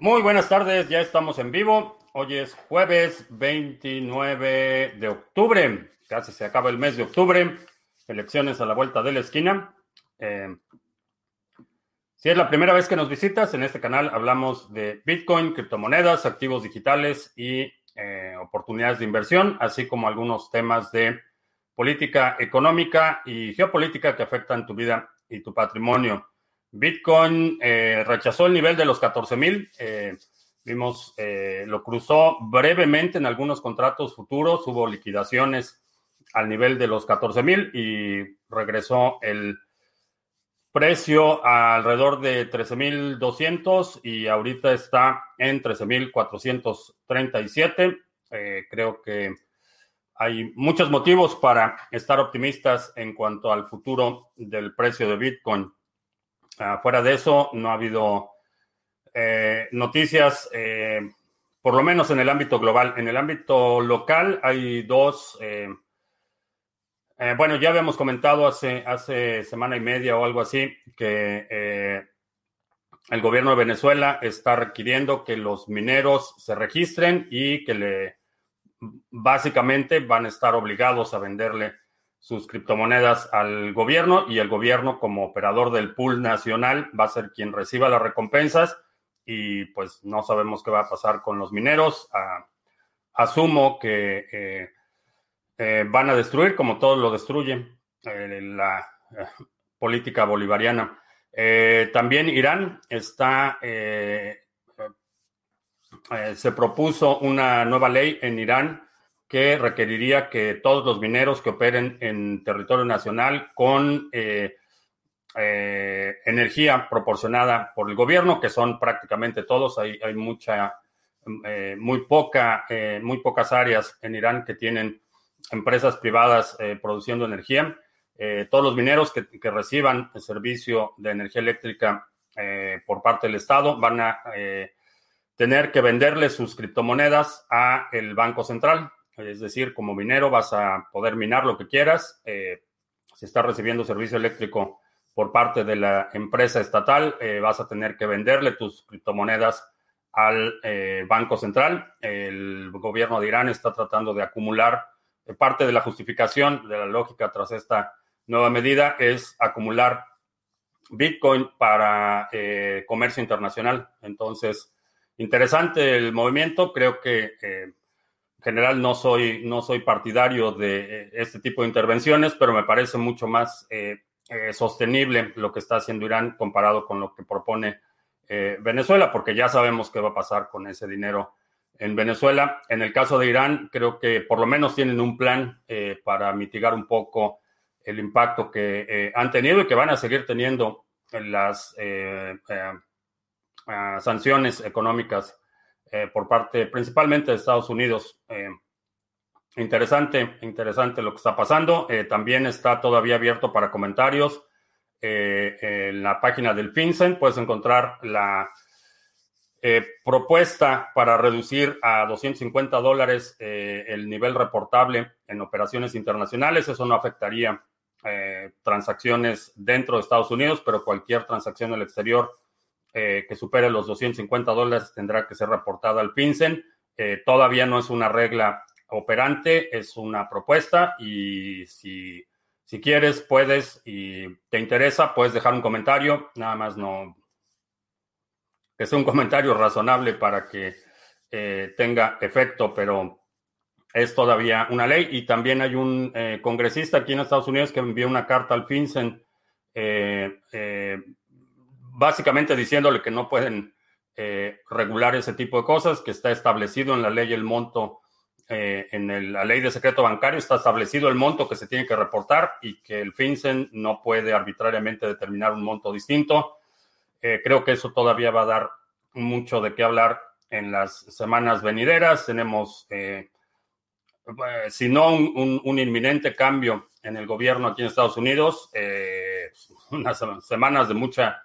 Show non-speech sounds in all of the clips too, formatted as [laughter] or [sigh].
Muy buenas tardes, ya estamos en vivo. Hoy es jueves 29 de octubre, casi se acaba el mes de octubre. Elecciones a la vuelta de la esquina. Eh, si es la primera vez que nos visitas, en este canal hablamos de Bitcoin, criptomonedas, activos digitales y eh, oportunidades de inversión, así como algunos temas de política económica y geopolítica que afectan tu vida y tu patrimonio. Bitcoin eh, rechazó el nivel de los 14 mil. Eh, vimos, eh, lo cruzó brevemente en algunos contratos futuros. Hubo liquidaciones al nivel de los 14 mil y regresó el precio alrededor de 13.200 y ahorita está en 13.437. creo que hay muchos motivos para estar optimistas en cuanto al futuro del precio de Bitcoin. Ah, fuera de eso, no ha habido eh, noticias, eh, por lo menos en el ámbito global. En el ámbito local hay dos, eh, bueno, ya habíamos comentado hace, hace semana y media o algo así que el gobierno de Venezuela está requiriendo que los mineros se registren y que le básicamente van a estar obligados a venderle sus criptomonedas al gobierno y el gobierno como operador del pool nacional va a ser quien reciba las recompensas y pues no sabemos qué va a pasar con los mineros. Ah, asumo que eh, eh, van a destruir como todo lo destruyen eh, la política bolivariana. también Irán está, se propuso una nueva ley en Irán que requeriría que todos los mineros que operen en territorio nacional con eh, eh, energía proporcionada por el gobierno, que son prácticamente todos, hay, mucha, eh, muy poca, muy pocas áreas en Irán que tienen empresas privadas produciendo energía. todos los mineros que, que, reciban el servicio de energía eléctrica por parte del Estado van a tener que venderle sus criptomonedas a el Banco Central es decir, como minero vas a poder minar lo que quieras. Eh, si estás recibiendo servicio eléctrico por parte de la empresa estatal, eh, vas a tener que venderle tus criptomonedas al eh, Banco Central. El gobierno de Irán está tratando de acumular parte de la justificación de la lógica tras esta nueva medida es acumular Bitcoin para comercio internacional. Entonces, interesante el movimiento. Creo que general no soy, no soy partidario de eh, este tipo de intervenciones, pero me parece mucho más eh, eh, sostenible lo que está haciendo Irán comparado con lo que propone Venezuela, porque ya sabemos qué va a pasar con ese dinero en Venezuela. En el caso de Irán, creo que por lo menos tienen un plan para mitigar un poco el impacto que han tenido y que van a seguir teniendo en las sanciones económicas eh, por parte principalmente de Estados Unidos. Eh, interesante, interesante lo que está pasando. Eh, también está todavía abierto para comentarios. en la página del FinCEN puedes encontrar la propuesta para reducir a 250 dólares el nivel reportable en operaciones internacionales. Eso no afectaría transacciones dentro de Estados Unidos, pero cualquier transacción el exterior eh, que supere los 250 dólares tendrá que ser reportada al FinCEN. Eh, todavía no es una regla operante, es una propuesta y si, si quieres, puedes y te interesa, puedes dejar un comentario, nada más no que sea un comentario razonable para que eh, tenga efecto, pero es todavía una ley y también hay un congresista aquí en Estados Unidos que envió una carta al FinCEN básicamente diciéndole que no pueden eh, regular ese tipo de cosas, que está establecido en la ley el monto, eh, en la ley de secreto bancario está establecido el monto que se tiene que reportar y que el FinCEN no puede arbitrariamente determinar un monto distinto. Eh, creo que eso todavía va a dar mucho de qué hablar en las semanas venideras. Tenemos, si no un, un, inminente cambio en el gobierno aquí en Estados Unidos, [laughs] unas semanas de mucha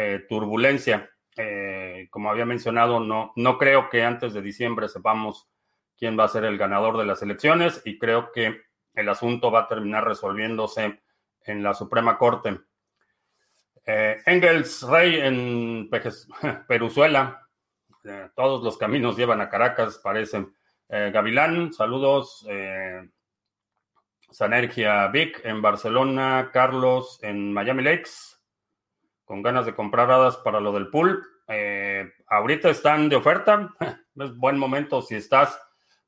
eh, turbulencia. Eh, como había mencionado, no, no creo que antes de diciembre sepamos quién va a ser el ganador de las elecciones y creo que el asunto va a terminar resolviéndose en la Suprema Corte. Eh, Engels Rey en [laughs] Peruzuela todos los caminos llevan a Caracas, parecen. Gavilán, saludos. Sanergia Vic en Barcelona, Carlos en Miami Lakes, con ganas de comprar hadas para lo del pool. ahorita están de oferta, [laughs] es buen momento si estás,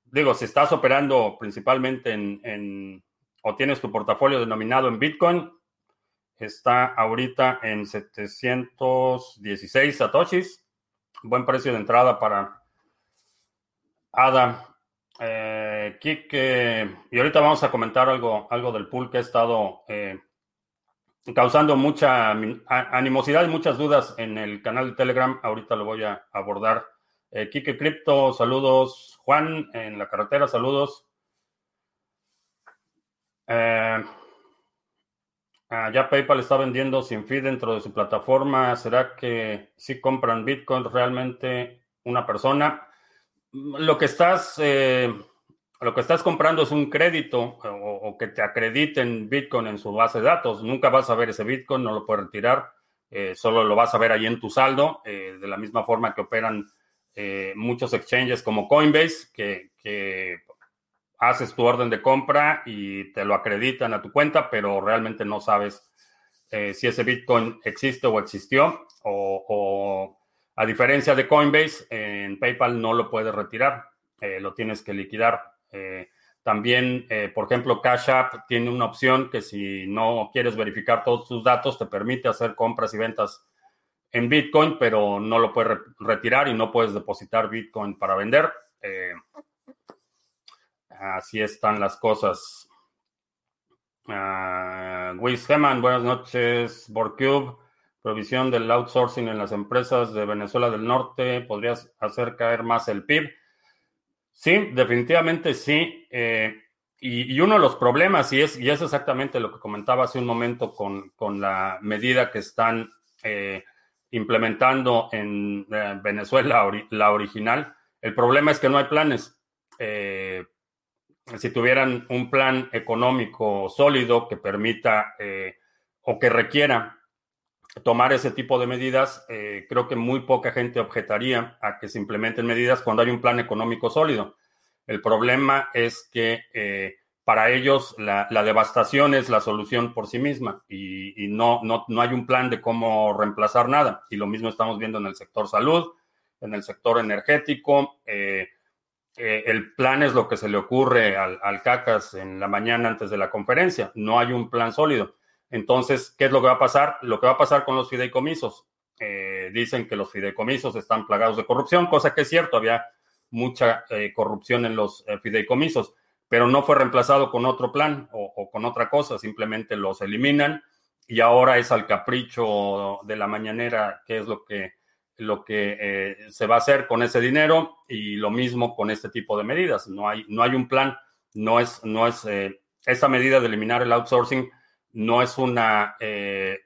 digo, si estás operando principalmente en o tienes tu portafolio denominado en Bitcoin, está ahorita en 716 satoshis. Buen precio de entrada para ADA. Eh, y ahorita vamos a comentar algo, algo del pool que ha estado eh, causando mucha animosidad y muchas dudas en el canal de Telegram. Ahorita lo voy a abordar. Eh, Kike Crypto, saludos. Juan, en la carretera, saludos. Eh, ah, ya PayPal está vendiendo sin fee dentro de su plataforma. ¿Será que si compran Bitcoin realmente una persona? Lo que estás, eh, lo que estás comprando es un crédito o, que te acrediten Bitcoin en su base de datos. Nunca vas a ver ese Bitcoin, no lo puedes retirar. Eh, solo lo vas a ver ahí en tu saldo, de la misma forma que operan muchos exchanges como Coinbase, que, haces tu orden de compra y te lo acreditan a tu cuenta, pero realmente no sabes eh, si ese Bitcoin existe o existió. O, a diferencia de Coinbase, en PayPal no lo puedes retirar, eh, lo tienes que liquidar. Eh, también, por ejemplo, Cash App tiene una opción que si no quieres verificar todos tus datos, te permite hacer compras y ventas en Bitcoin, pero no lo puedes retirar y no puedes depositar Bitcoin para vender. Así están las cosas. Uh, buenas noches. Borcube, provisión del outsourcing en las empresas de Venezuela del Norte, ¿podrías hacer caer más el PIB? Sí, definitivamente sí. Eh, y, uno de los problemas, y es, y es exactamente lo que comentaba hace un momento con, la medida que están eh, implementando en eh, Venezuela, la original, el problema es que no hay planes si tuvieran un plan económico sólido que permita eh, o que requiera tomar ese tipo de medidas, eh, creo que muy poca gente objetaría a que se implementen medidas cuando hay un plan económico sólido. El problema es que eh, para ellos la, devastación es la solución por sí misma y, no, no, no, hay un plan de cómo reemplazar nada. Y lo mismo estamos viendo en el sector salud, en el sector energético. Eh, el plan es lo que se le ocurre al, CACAS en la mañana antes de la conferencia. No hay un plan sólido. Entonces, ¿qué es lo que va a pasar? Lo que va a pasar con los fideicomisos. Eh, dicen que los fideicomisos están plagados de corrupción, cosa que es cierto, había mucha eh, corrupción en los fideicomisos, pero no fue reemplazado con otro plan o, con otra cosa, simplemente los eliminan y ahora es al capricho de la mañanera, que es lo que lo que eh, se va a hacer con ese dinero y lo mismo con este tipo de medidas. No hay, no hay un plan, no es, no es eh, esa medida de eliminar el outsourcing no es una eh,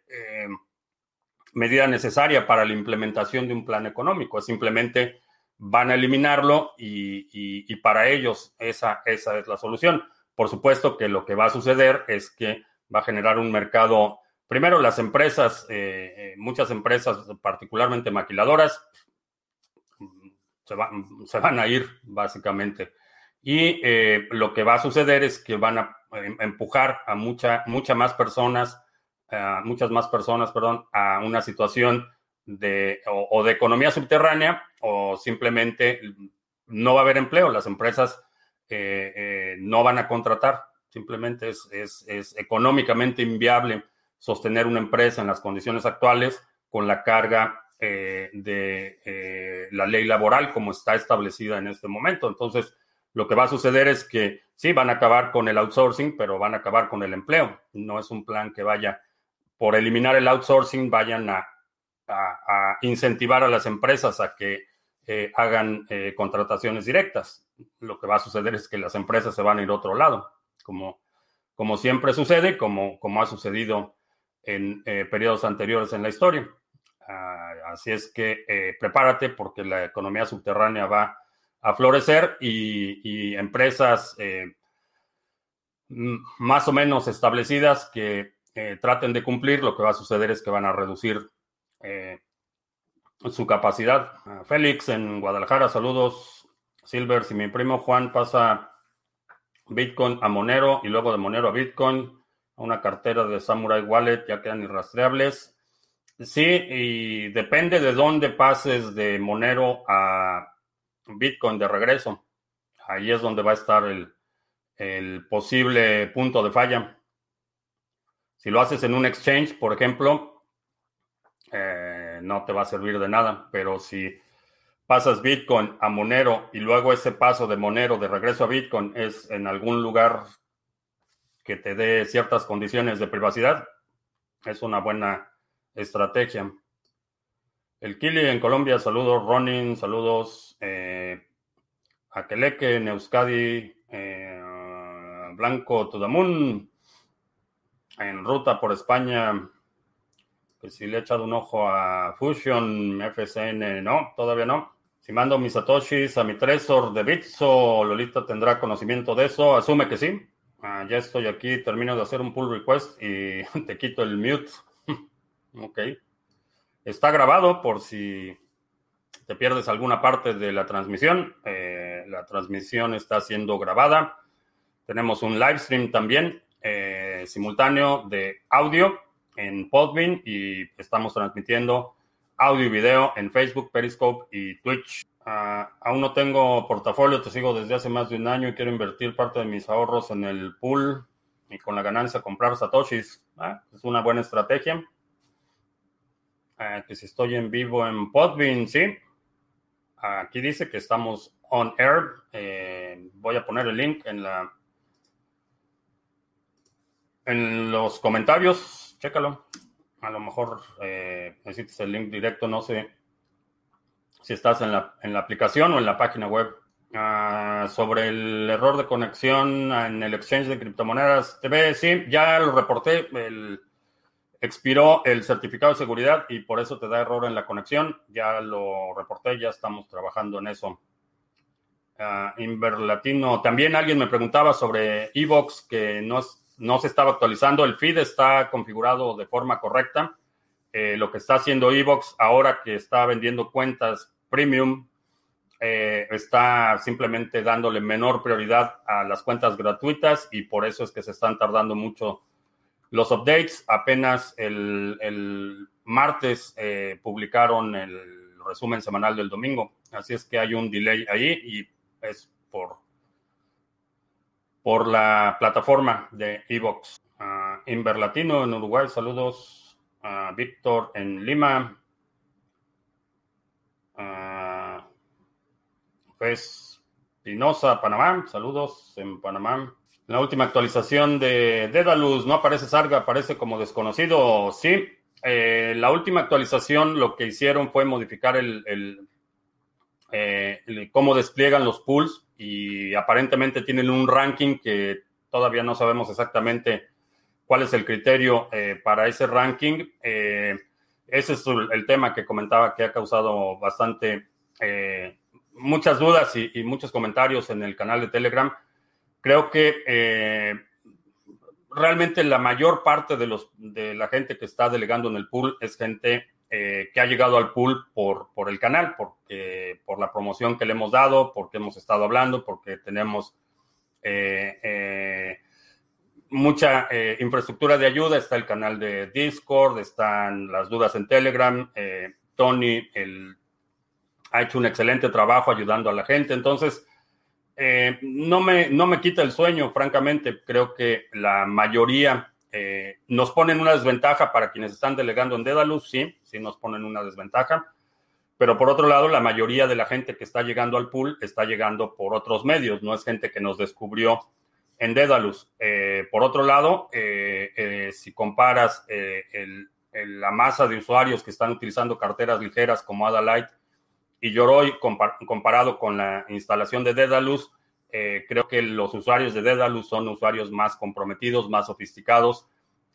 medida necesaria para la implementación de un plan económico, es simplemente van a eliminarlo y, para ellos esa, esa es la solución. Por supuesto que lo que va a suceder es que va a generar un mercado Primero, las empresas, eh, eh, muchas empresas, particularmente maquiladoras, se, van a ir básicamente. Y eh, lo que va a suceder es que van a empujar a mucha, muchas más personas, muchas más personas, perdón, a una situación de o, de economía subterránea o simplemente no va a haber empleo. Las empresas no van a contratar. Simplemente es, es económicamente inviable sostener una empresa en las condiciones actuales con la carga eh, de eh, la ley laboral como está establecida en este momento. Entonces, lo que va a suceder es que sí, van a acabar con el outsourcing, pero van a acabar con el empleo. No es un plan que vaya, por eliminar el outsourcing, vayan a, incentivar a las empresas a que eh, hagan contrataciones directas. Lo que va a suceder es que las empresas se van a ir a otro lado, como, como siempre sucede, como, como ha sucedido en eh, periodos anteriores en la historia. Ah, así es que eh, prepárate porque la economía subterránea va a florecer y, empresas eh, más o menos establecidas que traten de cumplir, lo que va a suceder es que van a reducir su capacidad. Félix en Guadalajara, saludos. Silver, si mi primo Juan pasa Bitcoin a Monero y luego de Monero a Bitcoin, a una cartera de Samurai Wallet, ya quedan irrastreables. Sí, y depende de dónde pases de Monero a Bitcoin de regreso. Ahí es donde va a estar el, posible punto de falla. Si lo haces en un exchange, por ejemplo, eh, no te va a servir de nada, pero si pasas Bitcoin a Monero y luego ese paso de Monero de regreso a Bitcoin es en algún lugar que te dé ciertas condiciones de privacidad, es una buena estrategia. El Kili en Colombia, saludos. Ronin, saludos. Eh, Aqueleque, Neuskadi, eh, Blanco Tudamun, en ruta por España. Que si le he echado un ojo a Fusion, FSN, no, todavía no. Si mando mis satoshis a mi Tresor de Bitso, Lolita tendrá conocimiento de eso. Asume que sí. Ah, ya estoy aquí, termino de hacer un pull request y [laughs] te quito el mute. [laughs] ok. Está grabado por si te pierdes alguna parte de la transmisión. Eh, la transmisión está siendo grabada. Tenemos un live stream también eh, simultáneo de audio en Podbean y estamos transmitiendo audio y video en Facebook, Periscope y Twitch. Ah, aún no tengo portafolio, te sigo desde hace más de un año y quiero invertir parte de mis ahorros en el pool y con la ganancia comprar satoshis. Ah, es una buena estrategia. Ah, que si estoy en vivo en Podbean, sí. Aquí dice que estamos on air. Eh, voy a poner el link en la en los comentarios. Chécalo. A lo mejor eh, necesitas el link directo, no sé si estás en la, en la aplicación o en la página web. Ah, sobre el error de conexión en el exchange de criptomonedas TV, sí, ya lo reporté, el, expiró el certificado de seguridad y por eso te da error en la conexión. Ya lo reporté, ya estamos trabajando en eso. Uh, Inver Latino, también alguien me preguntaba sobre Evox que no, no se estaba actualizando, el feed está configurado de forma correcta. Eh, lo que está haciendo Evox ahora que está vendiendo cuentas Premium eh, está simplemente dándole menor prioridad a las cuentas gratuitas y por eso es que se están tardando mucho los updates. Apenas el, martes eh, publicaron el resumen semanal del domingo, así es que hay un delay ahí y es por, por la plataforma de Evox. Uh, Inver Latino en Uruguay, saludos. a Víctor en Lima. Pues Pinoza, Panamá. Saludos en Panamá. La última actualización de Dedalus no aparece Sarga, aparece como desconocido. Sí, eh, la última actualización lo que hicieron fue modificar el, eh, cómo despliegan los pools y aparentemente tienen un ranking que todavía no sabemos exactamente cuál es el criterio eh, para ese ranking. ese es el tema que comentaba que ha causado bastante muchas dudas y, muchos comentarios en el canal de Telegram. Creo que eh, realmente la mayor parte de, los, de la gente que está delegando en el pool es gente eh, que ha llegado al pool por, por el canal, porque, por la promoción que le hemos dado, porque hemos estado hablando, porque tenemos eh, mucha infraestructura de ayuda. Está el canal de Discord, están las dudas en Telegram. Tony, el ha hecho un excelente trabajo ayudando a la gente. Entonces, eh, no, me, no me quita el sueño, francamente. Creo que la mayoría eh, nos ponen una desventaja para quienes están delegando en Dedalus, sí, sí nos ponen una desventaja. Pero por otro lado, la mayoría de la gente que está llegando al pool está llegando por otros medios, no es gente que nos descubrió en Dedalus. Eh, por otro lado, si comparas la masa de usuarios que están utilizando carteras ligeras como Adalite y Yoroi comparado con la instalación de Dedalus, eh, creo que los usuarios de Dedalus son usuarios más comprometidos, más sofisticados,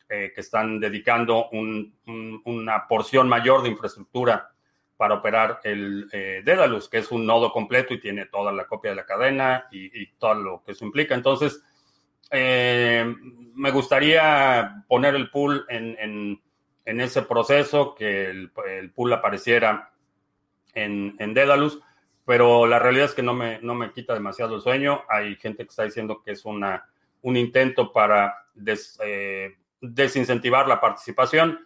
eh, que están dedicando una porción mayor de infraestructura para operar el eh, Dedalus, que es un nodo completo y tiene toda la copia de la cadena y, todo lo que eso implica. Entonces, me gustaría poner el pool en, ese proceso, que el pool apareciera en, en Dedalus, pero la realidad es que no me, no me quita demasiado el sueño. Hay gente que está diciendo que es una, un intento para eh, desincentivar la participación.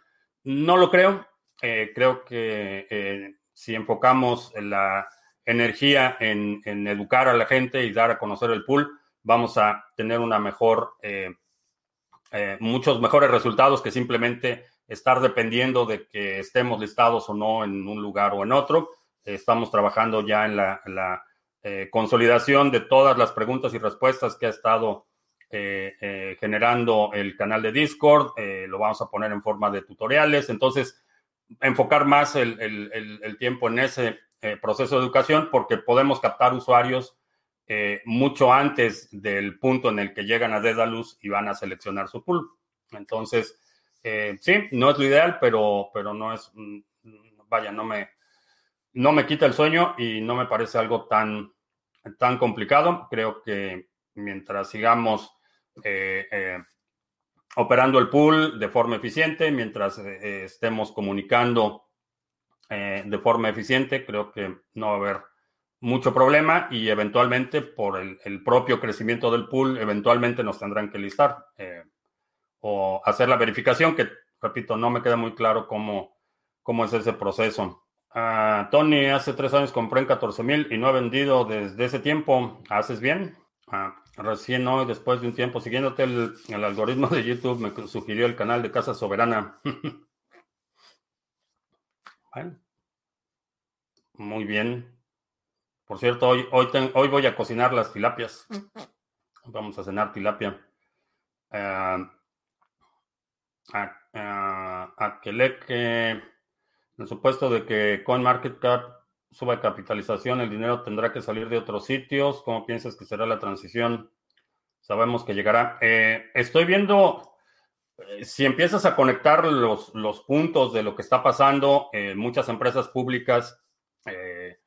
No lo creo. Eh, creo que eh, si enfocamos la energía en, en, educar a la gente y dar a conocer el pool, vamos a tener una mejor, muchos mejores resultados que simplemente estar dependiendo de que estemos listados o no en un lugar o en otro. Estamos trabajando ya en la, eh, consolidación de todas las preguntas y respuestas que ha estado eh, eh, generando el canal de Discord. lo vamos a poner en forma de tutoriales. Entonces, enfocar más el, tiempo en ese proceso de educación porque podemos captar usuarios mucho antes del punto en el que llegan a Dedalus y van a seleccionar su pool. Entonces, sí, no es lo ideal, pero, pero no es, mm, vaya, no me, no me quita el sueño y no me parece algo tan, tan complicado. Creo que mientras sigamos eh, eh, operando el pool de forma eficiente, mientras eh, estemos comunicando de forma eficiente, creo que no va a haber mucho problema y eventualmente por el, el propio crecimiento del pool, eventualmente nos tendrán que listar o hacer la verificación, que repito, no me queda muy claro cómo, cómo es ese proceso. Tony, hace tres años compré en 14 mil y no he vendido desde ese tiempo. ¿Haces bien? Ah, recién hoy, después de un tiempo siguiéndote, el, algoritmo de YouTube me sugirió el canal de Casa Soberana. [laughs] muy bien. Por cierto, hoy, hoy, hoy voy a cocinar las tilapias. Vamos a cenar tilapia. Uh, a, que en supuesto de que CoinMarketCap suba capitalización, el dinero tendrá que salir de otros sitios. ¿Cómo piensas que será la transición? Sabemos que llegará. Eh, estoy viendo, eh, si empiezas a conectar los, los, puntos de lo que está pasando, muchas empresas públicas eh,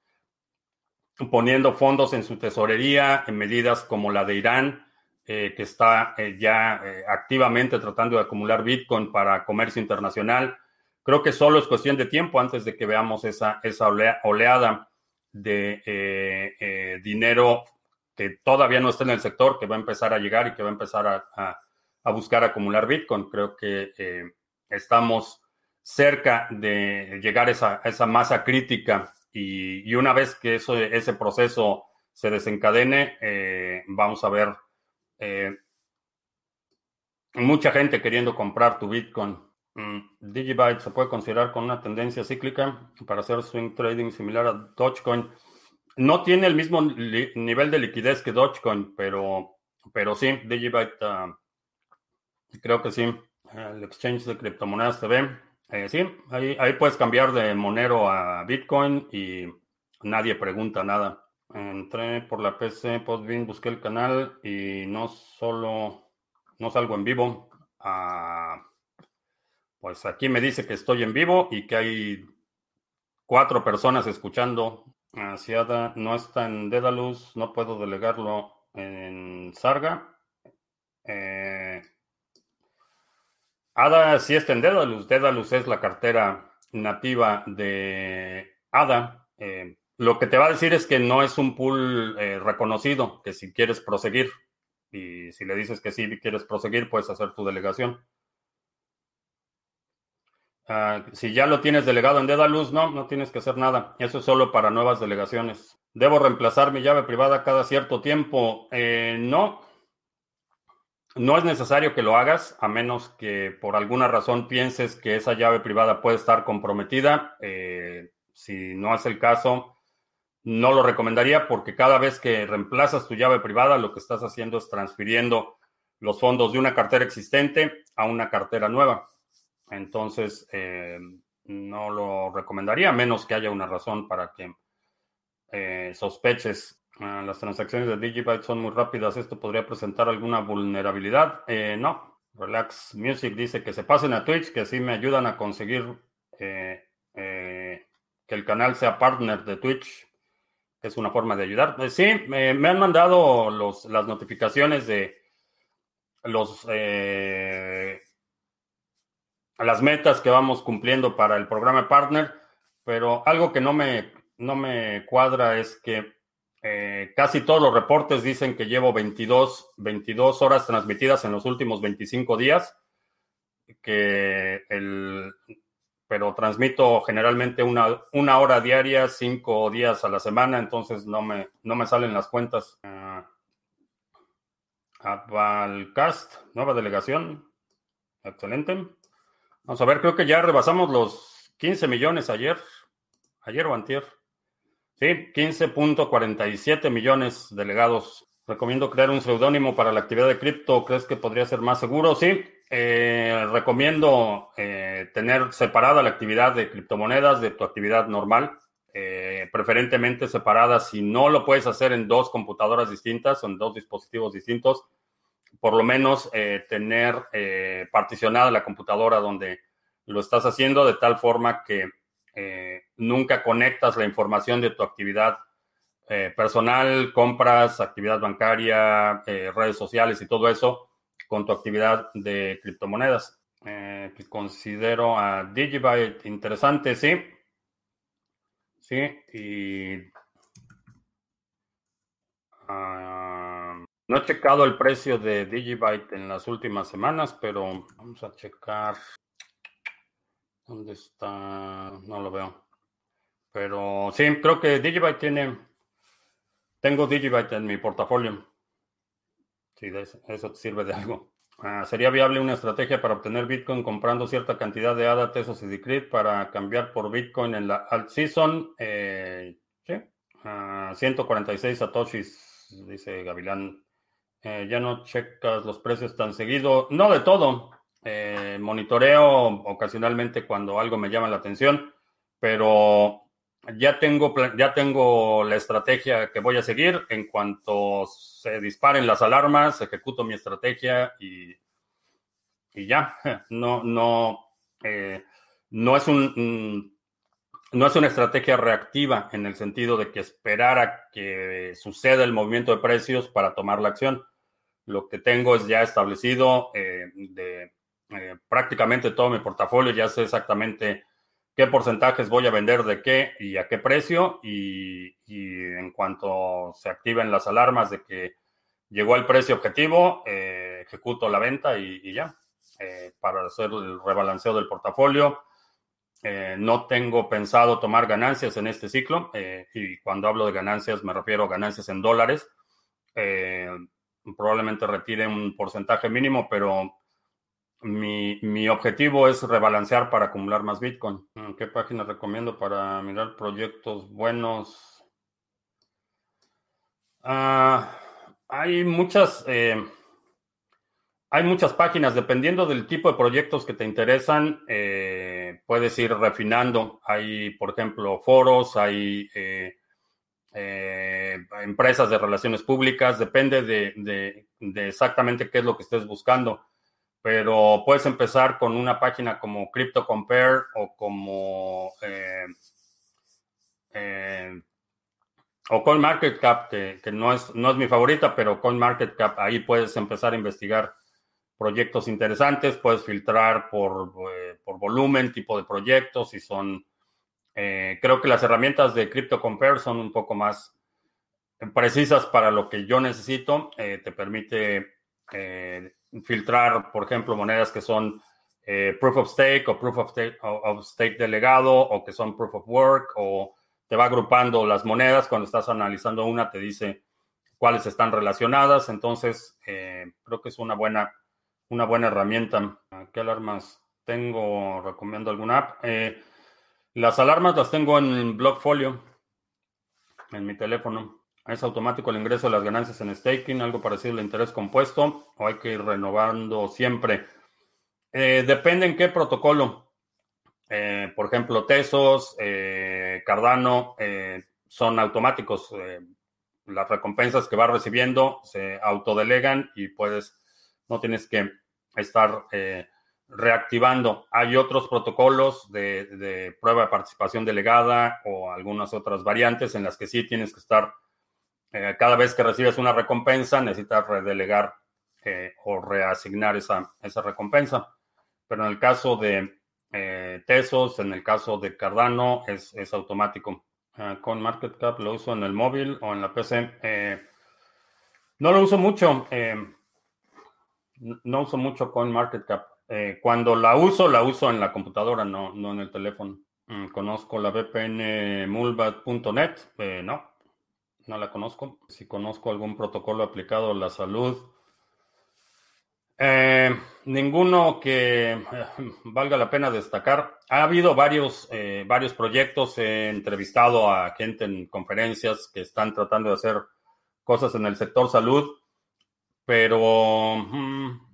poniendo fondos en su tesorería en medidas como la de Irán, que está ya activamente tratando de acumular Bitcoin para comercio internacional Creo que solo es cuestión de tiempo antes de que veamos esa, esa oleada de eh, eh, dinero que todavía no está en el sector, que va a empezar a llegar y que va a empezar a, buscar acumular Bitcoin. Creo que eh, estamos cerca de llegar a esa, esa masa crítica y, una vez que eso, ese proceso se desencadene, vamos a ver mucha gente queriendo comprar tu Bitcoin. Mm, Digibyte se puede considerar con una tendencia cíclica para hacer swing trading similar a Dogecoin. No tiene el mismo nivel de liquidez que Dogecoin, pero, pero sí, Digibyte ah, creo que sí. El exchange de criptomonedas se ve. Eh, sí, ahí, ahí puedes cambiar de Monero a Bitcoin y nadie pregunta nada. Entré por la PC, Podbean, busqué el canal y no solo, no salgo en vivo. ah, pues aquí me dice que estoy en vivo y que hay cuatro personas escuchando. Asiada no está en Dedalus, no puedo delegarlo en Sarga. Eh, ADA sí está en Dedalus. Dedalus es la cartera nativa de ADA. Eh, lo que te va a decir es que no es un pool eh, reconocido, que si quieres proseguir y si le dices que sí quieres proseguir, puedes hacer tu delegación. Ah, si ya lo tienes delegado en Dedalus, no, no tienes que hacer nada. Eso es solo para nuevas delegaciones. ¿Debo reemplazar mi llave privada cada cierto tiempo? Eh, no. No es necesario que lo hagas, a menos que por alguna razón pienses que esa llave privada puede estar comprometida. Eh, si no es el caso, no lo recomendaría porque cada vez que reemplazas tu llave privada, lo que estás haciendo es transfiriendo los fondos de una cartera existente a una cartera nueva. Entonces, eh, no lo recomendaría, a menos que haya una razón para que eh, sospeches. Ah, las transacciones de Digibyte son muy rápidas. ¿Esto podría presentar alguna vulnerabilidad? Eh, no. Relax Music dice que se pasen a Twitch, que así me ayudan a conseguir que el canal sea partner de Twitch, es una forma de ayudar. sí, me han mandado las notificaciones de los las metas que vamos cumpliendo para el programa partner, pero algo que no me no me cuadra es que eh, casi todos los reportes dicen que llevo 22, 22 horas transmitidas en los últimos 25 días, que el, pero transmito generalmente una, una hora diaria, cinco días a la semana, entonces no me, no me salen las cuentas. Uh, Avalcast, nueva delegación. Excelente. Vamos a ver, creo que ya rebasamos los 15 millones ayer. Ayer o antier. Sí, 15.47 millones delegados. Recomiendo crear un seudónimo para la actividad de cripto. ¿Crees que podría ser más seguro? Sí. Eh, recomiendo eh, tener separada la actividad de criptomonedas de tu actividad normal. Eh, preferentemente separada. Si no lo puedes hacer en dos computadoras distintas o en dos dispositivos distintos, por lo menos tener particionada la computadora donde lo estás haciendo de tal forma que eh, nunca conectas la información de tu actividad eh, personal, compras, actividad bancaria, eh, redes sociales y todo eso con tu actividad de criptomonedas. que considero a Digibyte interesante, sí. Sí, y ah, no he checado el precio de Digibyte en las últimas semanas, pero vamos a checar. ¿Dónde está? No lo veo. Pero sí, creo que Digibyte tiene. Tengo Digibyte en mi portafolio. Sí, eso, te sirve de algo. Ah, ¿Sería viable una estrategia para obtener Bitcoin comprando cierta cantidad de ADA, Tesos y Decrypt para cambiar por Bitcoin en la alt season? Eh, sí. 146 ah, satoshis, dice Gavilán. Eh, ya no checas los precios tan seguido. No de todo. Eh, monitoreo ocasionalmente cuando algo me llama la atención, pero ya tengo, ya tengo la estrategia que voy a seguir. En cuanto se disparen las alarmas, ejecuto mi estrategia y, y ya. [laughs] No, no, eh, no es un, no es una estrategia reactiva en el sentido de que esperar a que suceda el movimiento de precios para tomar la acción. Lo que tengo es ya establecido eh, de eh, prácticamente todo mi portafolio, ya sé exactamente qué porcentajes voy a vender de qué y a qué precio y, en cuanto se activen las alarmas de que llegó el precio objetivo, eh, ejecuto la venta y, ya, eh, para hacer el rebalanceo del portafolio. no tengo pensado tomar ganancias en este ciclo y cuando hablo de ganancias me refiero a ganancias en dólares. Probablemente retire un porcentaje mínimo, pero mi, objetivo es rebalancear para acumular más Bitcoin. ¿Qué página recomiendo para mirar proyectos buenos? Ah, hay muchas. Eh, hay muchas páginas, dependiendo del tipo de proyectos que te interesan, eh, puedes ir refinando. Hay, por ejemplo, foros, hay eh, empresas de relaciones públicas, depende de, exactamente qué es lo que estés buscando. Pero puedes empezar con una página como Crypto Compare o como eh, eh, o CoinMarketCap, que, no, es, no es mi favorita, pero CoinMarketCap, ahí puedes empezar a investigar proyectos interesantes, puedes filtrar por, eh, por volumen, tipo de proyectos, y son, creo que las herramientas de Crypto Compare son un poco más precisas para lo que yo necesito, te permite filtrar, por ejemplo, monedas que son eh, proof of stake o proof of stake, delegado o que son proof of work o te va agrupando las monedas. Cuando estás analizando una, te dice cuáles están relacionadas. Entonces, eh, creo que es una buena, una buena herramienta. ¿Qué alarmas tengo? ¿Recomiendo alguna app? Eh, las alarmas las tengo en Blockfolio, en mi teléfono. ¿Es automático el ingreso de las ganancias en staking? ¿Algo parecido al interés compuesto? ¿O hay que ir renovando siempre? Eh, depende en qué protocolo. Eh, por ejemplo, Tesos, eh, Cardano son automáticos. las recompensas que vas recibiendo se autodelegan y puedes, no tienes que estar reactivando. Hay otros protocolos de, prueba de participación delegada o algunas otras variantes en las que sí tienes que estar eh, cada vez que recibes una recompensa, necesitas redelegar eh, o reasignar esa, esa, recompensa. Pero en el caso de eh, Tesos, en el caso de Cardano, es, automático. Ah, con Market Cap lo uso en el móvil o en la PC. No lo uso mucho. No uso mucho con Market Cap. Eh, cuando la uso, la uso en la computadora, no, no en el teléfono. Mm, conozco la VPN mulbat.net. no, no la conozco. Si conozco algún protocolo aplicado a la salud. ninguno que [laughs] valga la pena destacar. Ha habido varios, varios proyectos. He entrevistado a gente en conferencias que están tratando de hacer cosas en el sector salud, pero mm,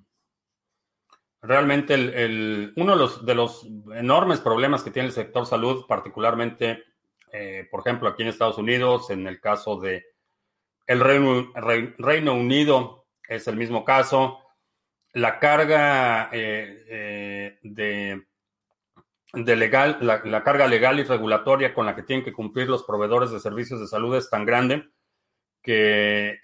realmente el, uno de los, enormes problemas que tiene el sector salud, particularmente, eh, por ejemplo, aquí en Estados Unidos, en el caso de el Reino, Unido, es el mismo caso. La carga eh, eh, de, legal, la carga legal y regulatoria con la que tienen que cumplir los proveedores de servicios de salud es tan grande que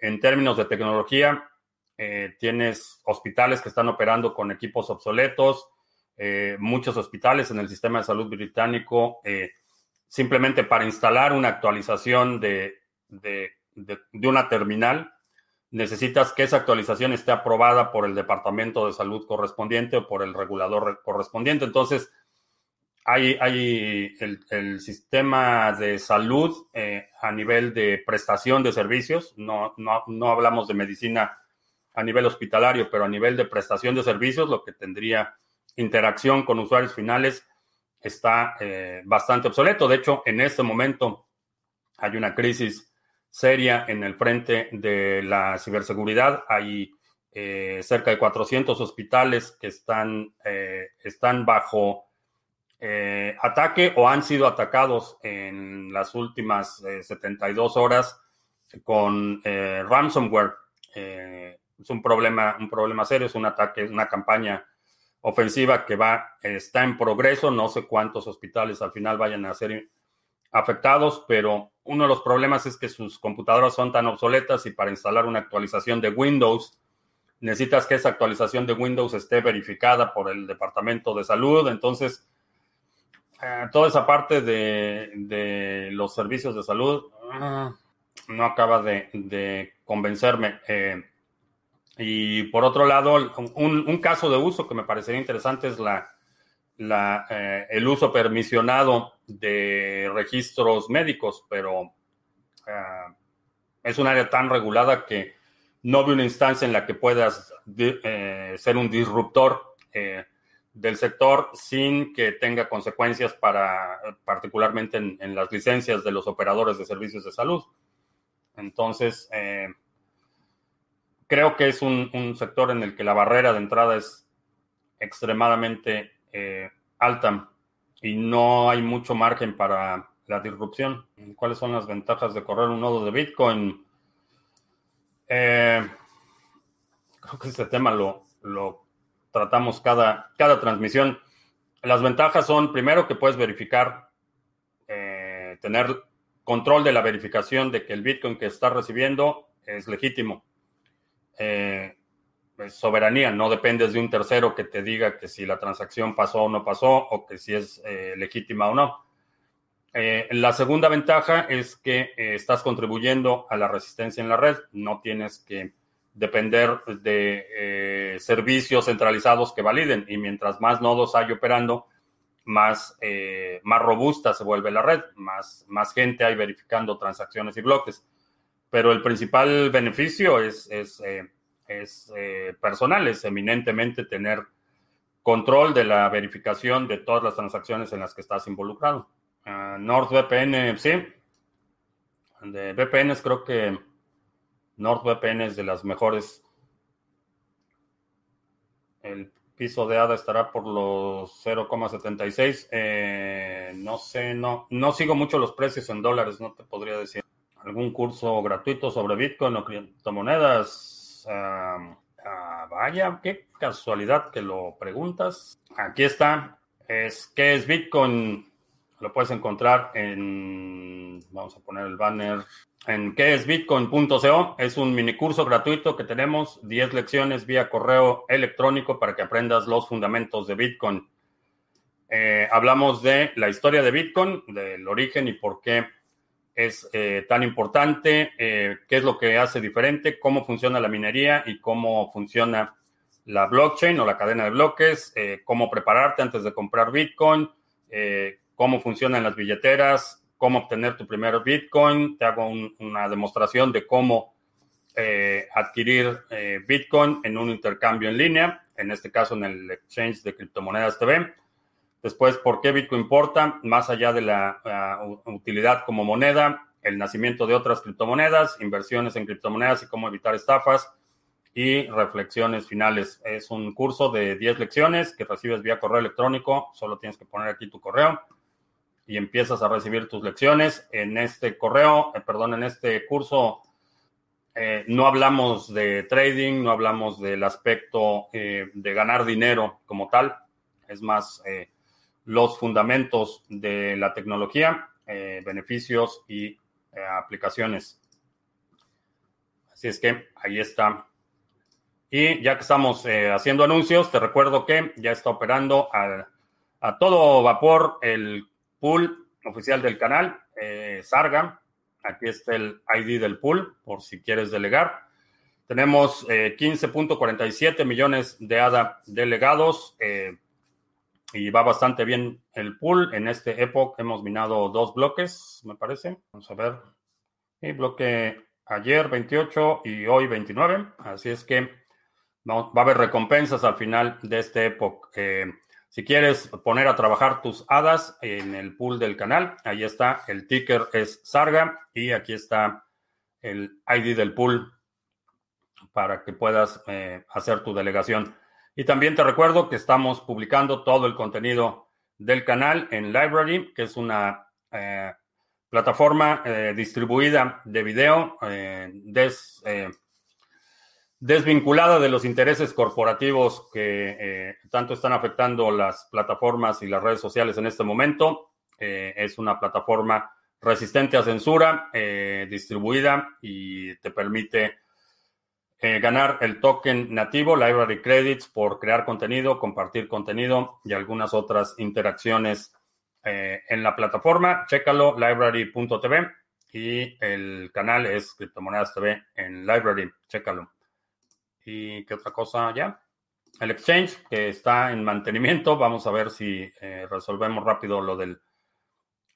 en términos de tecnología eh, tienes hospitales que están operando con equipos obsoletos, eh, muchos hospitales en el sistema de salud británico, simplemente para instalar una actualización de, de, una terminal, necesitas que esa actualización esté aprobada por el departamento de salud correspondiente o por el regulador correspondiente. Entonces, hay, el, sistema de salud eh, a nivel de prestación de servicios, no, no, hablamos de medicina a nivel hospitalario, pero a nivel de prestación de servicios, lo que tendría interacción con usuarios finales está eh, bastante obsoleto. De hecho, en este momento hay una crisis seria en el frente de la ciberseguridad. Hay eh, cerca de 400 hospitales que están, están bajo eh, ataque o han sido atacados en las últimas 72 eh, horas con eh, ransomware. Es un problema, un problema serio, es un ataque, una campaña ofensiva que va, está en progreso. No sé cuántos hospitales al final vayan a ser afectados, pero uno de los problemas es que sus computadoras son tan obsoletas y para instalar una actualización de Windows necesitas que esa actualización de Windows esté verificada por el Departamento de Salud. Entonces, eh, toda esa parte de, los servicios de salud ah, no acaba de, convencerme. Eh, y por otro lado, un, caso de uso que me parecería interesante es la, eh, el uso permisionado de registros médicos, pero es un área tan regulada que no veo una instancia en la que puedas ser un disruptor del sector sin que tenga consecuencias para, particularmente en, las licencias de los operadores de servicios de salud. Entonces, eh, creo que es un, sector en el que la barrera de entrada es extremadamente eh, alta y no hay mucho margen para la disrupción. ¿Cuáles son las ventajas de correr un nodo de Bitcoin? Eh, creo que este tema lo, lo tratamos cada, cada transmisión. Las ventajas son, primero, que puedes verificar, eh, tener control de la verificación de que el Bitcoin que estás recibiendo es legítimo. Eh, soberanía, no dependes de un tercero que te diga que si la transacción pasó o no pasó o que si es eh, legítima o no. la segunda ventaja es que estás contribuyendo a la resistencia en la red, no tienes que depender de eh, servicios centralizados que validen y mientras más nodos hay operando, más, eh, más robusta se vuelve la red, más, más gente hay verificando transacciones y bloques. Pero el principal beneficio es, es, eh, es personal, es eminentemente tener control de la verificación de todas las transacciones en las que estás involucrado. Uh, NordVPN, sí. De VPNs creo que NordVPN es de las mejores. El piso de ADA estará por los 0,76. Eh, no sé, no, no sigo mucho los precios en dólares, no te podría decir. ¿Algún curso gratuito sobre Bitcoin o criptomonedas? Ah, vaya, qué casualidad que lo preguntas. Aquí está. Es, ¿Qué es Bitcoin? Lo puedes encontrar en, vamos a poner el banner, en qué es bitcoin.co. Es un mini curso gratuito que tenemos, 10 lecciones vía correo electrónico para que aprendas los fundamentos de Bitcoin. Eh, hablamos de la historia de Bitcoin, del origen y por qué es eh, tan importante, eh, qué es lo que hace diferente, cómo funciona la minería y cómo funciona la blockchain o la cadena de bloques, cómo prepararte antes de comprar Bitcoin, cómo funcionan las billeteras, cómo obtener tu primer Bitcoin. Te hago una demostración de cómo adquirir Bitcoin en un intercambio en línea, en este caso en el exchange de criptomonedas TV. Después, ¿por qué Bitcoin importa? Más allá de la utilidad como moneda, el nacimiento de otras criptomonedas, inversiones en criptomonedas y cómo evitar estafas y reflexiones finales. Es un curso de 10 lecciones que recibes vía correo electrónico. Solo tienes que poner aquí tu correo y empiezas a recibir tus lecciones. En este correo, eh, perdón, en este curso eh, no hablamos de trading, no hablamos del aspecto eh, de ganar dinero como tal. Es más los fundamentos de la tecnología, eh, beneficios y eh, aplicaciones. Así es que ahí está. Y ya que estamos eh, haciendo anuncios, te recuerdo que ya está operando a, a todo vapor el pool oficial del canal, Sarga. Aquí está el ID del pool, por si quieres delegar. Tenemos 15.47 millones de ADA delegados y va bastante bien el pool. En este Epoch hemos minado dos bloques, me parece. Vamos a ver. Y bloque ayer 28 y hoy 29. Así es que va a haber recompensas al final de este Epoch. Eh, si quieres poner a trabajar tus hadas en el pool del canal, ahí está. El ticker es Sarga y aquí está el ID del pool para que puedas eh, hacer tu delegación. Y también te recuerdo que estamos publicando todo el contenido del canal en Library, que es una eh, plataforma eh, distribuida de video eh, desvinculada de los intereses corporativos que tanto están afectando las plataformas y las redes sociales en este momento. es una plataforma resistente a censura, distribuida y te permite eh, ganar el token nativo, Library Credits, por crear contenido, compartir contenido y algunas otras interacciones eh, en la plataforma. Chécalo, library.tv y el canal es Criptomonedas TV en Library. Chécalo. ¿Y qué otra cosa ya? El exchange que está en mantenimiento. Vamos a ver si eh, resolvemos rápido lo del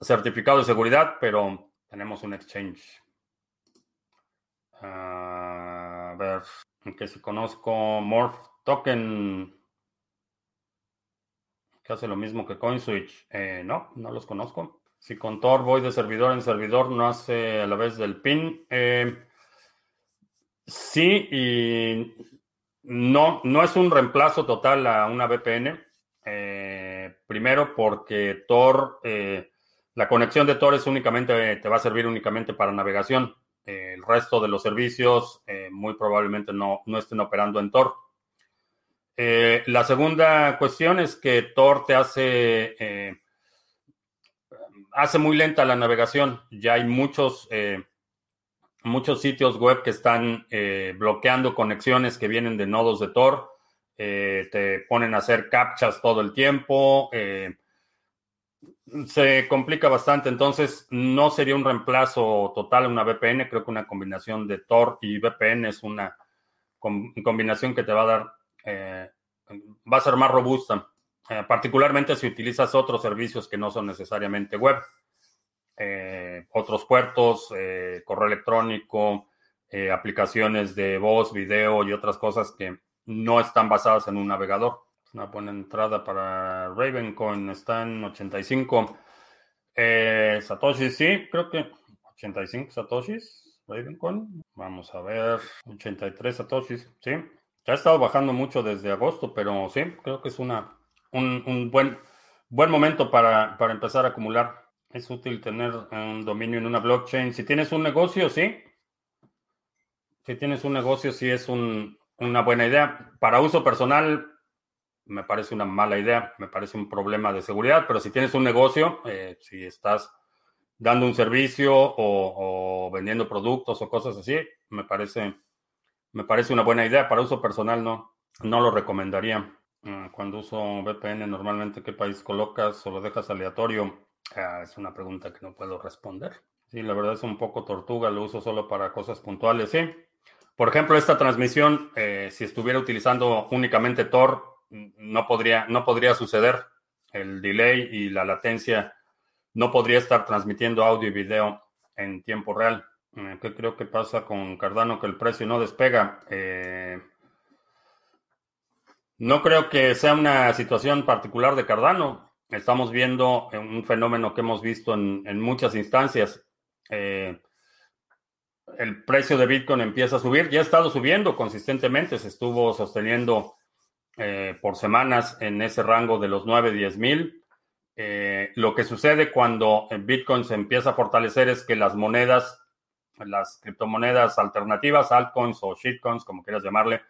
certificado de seguridad, pero tenemos un exchange. Ah, ver, que si conozco Morph Token, que hace lo mismo que CoinSwitch. Eh, no, no los conozco. Si con Tor voy de servidor en servidor, no hace a la vez del PIN. Eh, sí, y no, no es un reemplazo total a una VPN. Eh, primero porque Tor, la conexión de Tor es únicamente, te va a servir únicamente para navegación. Eh, el resto de los servicios eh, muy probablemente no, no, estén operando en Tor. Eh, la segunda cuestión es que Tor te hace, hace muy lenta la navegación. Ya hay muchos, muchos sitios web que están bloqueando conexiones que vienen de nodos de Tor. te ponen a hacer captchas todo el tiempo se complica bastante, entonces no sería un reemplazo total a una VPN, creo que una combinación de Tor y VPN es una combinación que te va a dar, eh, va a ser más robusta, eh, particularmente si utilizas otros servicios que no son necesariamente web, eh, otros puertos, correo electrónico, aplicaciones de voz, video y otras cosas que no están basadas en un navegador. Una buena entrada para Ravencoin. Está en 85. Eh, Satoshi, sí, creo que 85 Satoshis. Ravencoin. Vamos a ver. 83 Satoshis, sí. ha estado bajando mucho desde agosto, pero sí, creo que es una, un, buen, buen momento para, empezar a acumular. Es útil tener un dominio en una blockchain. Si tienes un negocio, sí. Si tienes un negocio, sí es una buena idea. Para uso personal, me parece una mala idea, me parece un problema de seguridad, pero si tienes un negocio, eh, si estás dando un servicio o, vendiendo productos o cosas así, me parece, me parece una buena idea. Para uso personal no, no lo recomendaría. Ah, cuando uso VPN, normalmente, ¿qué país colocas o lo dejas aleatorio? Ah, es una pregunta que no puedo responder. Sí, la verdad es un poco tortuga, lo uso solo para cosas puntuales, sí. Por ejemplo, esta transmisión, eh, si estuviera utilizando únicamente Tor, no podría, no podría suceder. El delay y la latencia no podría estar transmitiendo audio y video en tiempo real. Eh, ¿Qué creo que pasa con Cardano? Que el precio no despega. Eh, no creo que sea una situación particular de Cardano. Estamos viendo un fenómeno que hemos visto en, muchas instancias. Eh, el precio de Bitcoin empieza a subir. Ya ha estado subiendo consistentemente. Se estuvo sosteniendo por semanas en ese rango de los 9, 10 mil. lo que sucede cuando Bitcoin se empieza a fortalecer es que las monedas las criptomonedas alternativas, altcoins o shitcoins, como quieras llamarle,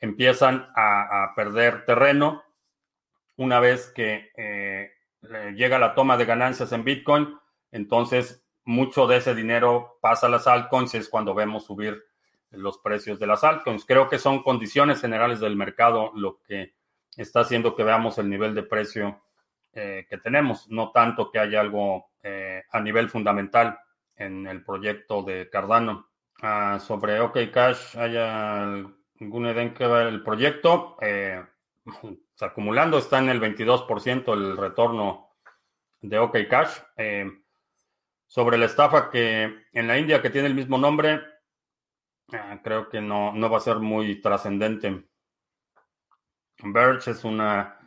empiezan a, perder terreno una vez que eh, llega la toma de ganancias en Bitcoin. Entonces, mucho de ese dinero pasa a las altcoins, es cuando vemos subir los precios de las altcoins. Creo que son condiciones generales del mercado lo que está haciendo que veamos el nivel de precio eh, que tenemos, no tanto que haya algo eh, a nivel fundamental en el proyecto de Cardano. Ah, sobre OK Cash, ¿haya algún idea que va el proyecto? Eh, [clears throat] acumulando está en el 22% el retorno de OK Cash. Eh, sobre la estafa que en la India que tiene el mismo nombre, ah, creo que no, no va a ser muy trascendente. Verge es una,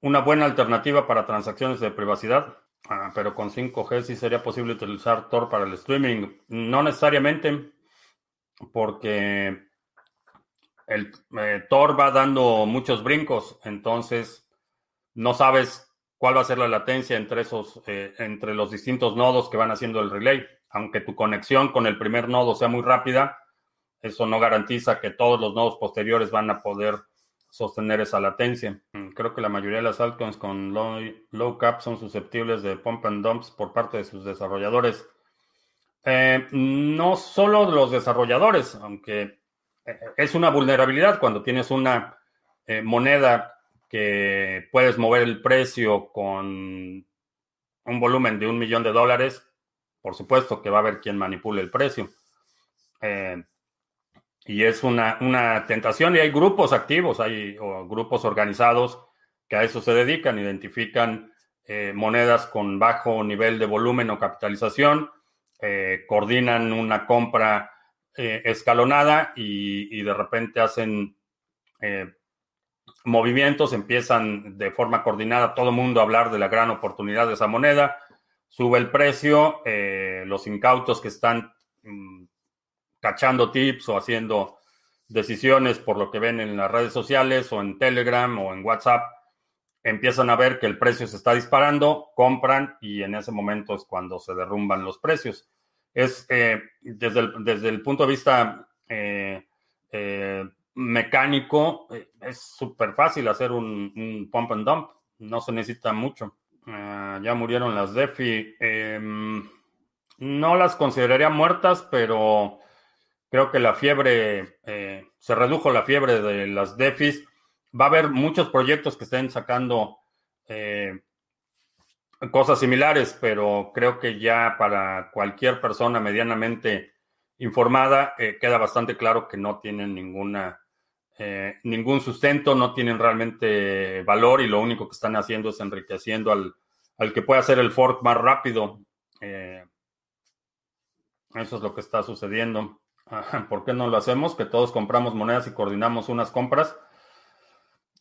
una buena alternativa para transacciones de privacidad. Ah, pero con 5G sí sería posible utilizar Tor para el streaming. No necesariamente, porque el eh, Tor va dando muchos brincos, entonces no sabes cuál va a ser la latencia entre esos, eh, entre los distintos nodos que van haciendo el relay. Aunque tu conexión con el primer nodo sea muy rápida, eso no garantiza que todos los nodos posteriores van a poder sostener esa latencia. Mm, creo que la mayoría de las altcoins con low, cap son susceptibles de pump and dumps por parte de sus desarrolladores. Eh, no solo los desarrolladores, aunque eh, es una vulnerabilidad cuando tienes una eh, moneda que puedes mover el precio con un volumen de un millón de dólares, por supuesto que va a haber quien manipule el precio. Y es una, una tentación y hay grupos activos, hay grupos organizados que a eso se dedican, identifican eh, monedas con bajo nivel de volumen o capitalización, eh, coordinan una compra eh, escalonada y, y, de repente hacen movimientos, empiezan de forma coordinada todo el mundo a hablar de la gran oportunidad de esa moneda, sube el precio, los incautos que están mm, cachando tips o haciendo decisiones por lo que ven en las redes sociales o en Telegram o en WhatsApp, empiezan a ver que el precio se está disparando, compran y en ese momento es cuando se derrumban los precios. Es eh, desde, el, desde, el, punto de vista eh, eh, mecánico, es súper fácil hacer un, pump and dump, no se necesita mucho. Ah, ya murieron las DeFi. Em, no las consideraría muertas, pero Creo que la fiebre, eh, se redujo la fiebre de las DEFIs. Va a haber muchos proyectos que estén sacando eh, cosas similares, pero creo que ya para cualquier persona medianamente informada eh, queda bastante claro que no tienen ninguna, ningún sustento, no tienen realmente valor y lo único que están haciendo es enriqueciendo al, al que puede hacer el fork más rápido. eso es lo que está sucediendo. [laughs] ¿Por qué no lo hacemos? Que todos compramos monedas y coordinamos unas compras.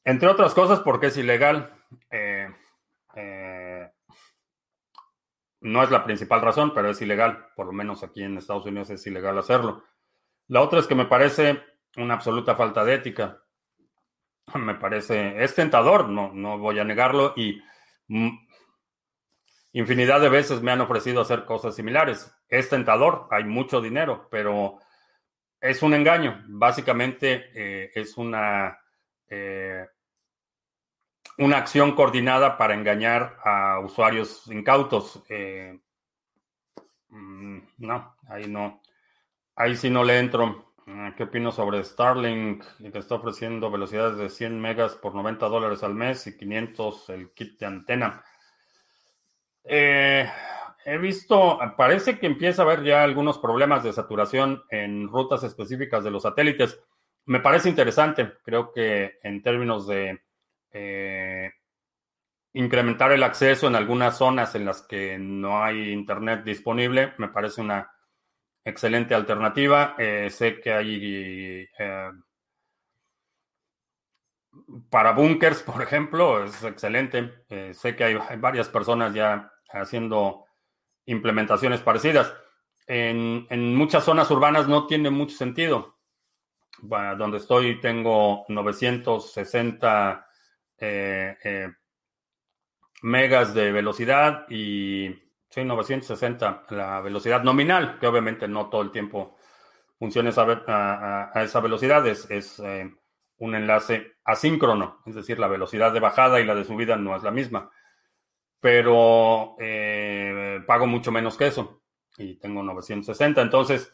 Entre otras cosas, porque es ilegal. Eh, eh, no es la principal razón, pero es ilegal. Por lo menos aquí en Estados Unidos es ilegal hacerlo. La otra es que me parece una absoluta falta de ética. [laughs] Me parece, es tentador, no, no voy a negarlo, y infinidad de veces me han ofrecido hacer cosas similares. Es tentador, hay mucho dinero, pero es un engaño. Básicamente eh, es una, eh, una acción coordinada para engañar a usuarios incautos. Eh, mm, no, ahí no. Ahí sí no le entro. ¿Qué opino sobre Starlink, que está ofreciendo velocidades de 100 megas por 90 dólares al mes y 500 el kit de antena? Eh, he visto, parece que empieza a haber ya algunos problemas de saturación en rutas específicas de los satélites. Me parece interesante, creo que en términos de eh, incrementar el acceso en algunas zonas en las que no hay internet disponible, me parece una excelente alternativa. Eh, sé que hay eh, para bunkers, [laughs] por ejemplo, es excelente. Sé que hay, varias personas ya haciendo implementaciones parecidas. En, muchas zonas urbanas no tiene mucho sentido. donde estoy tengo 960 megas de velocidad y sí, 960 la velocidad nominal, que obviamente no todo el tiempo funciona a, esa velocidad, es, eh, un enlace asíncrono, es decir, la velocidad de bajada y la de subida no es la misma, pero eh, pago mucho menos que eso y tengo 960, entonces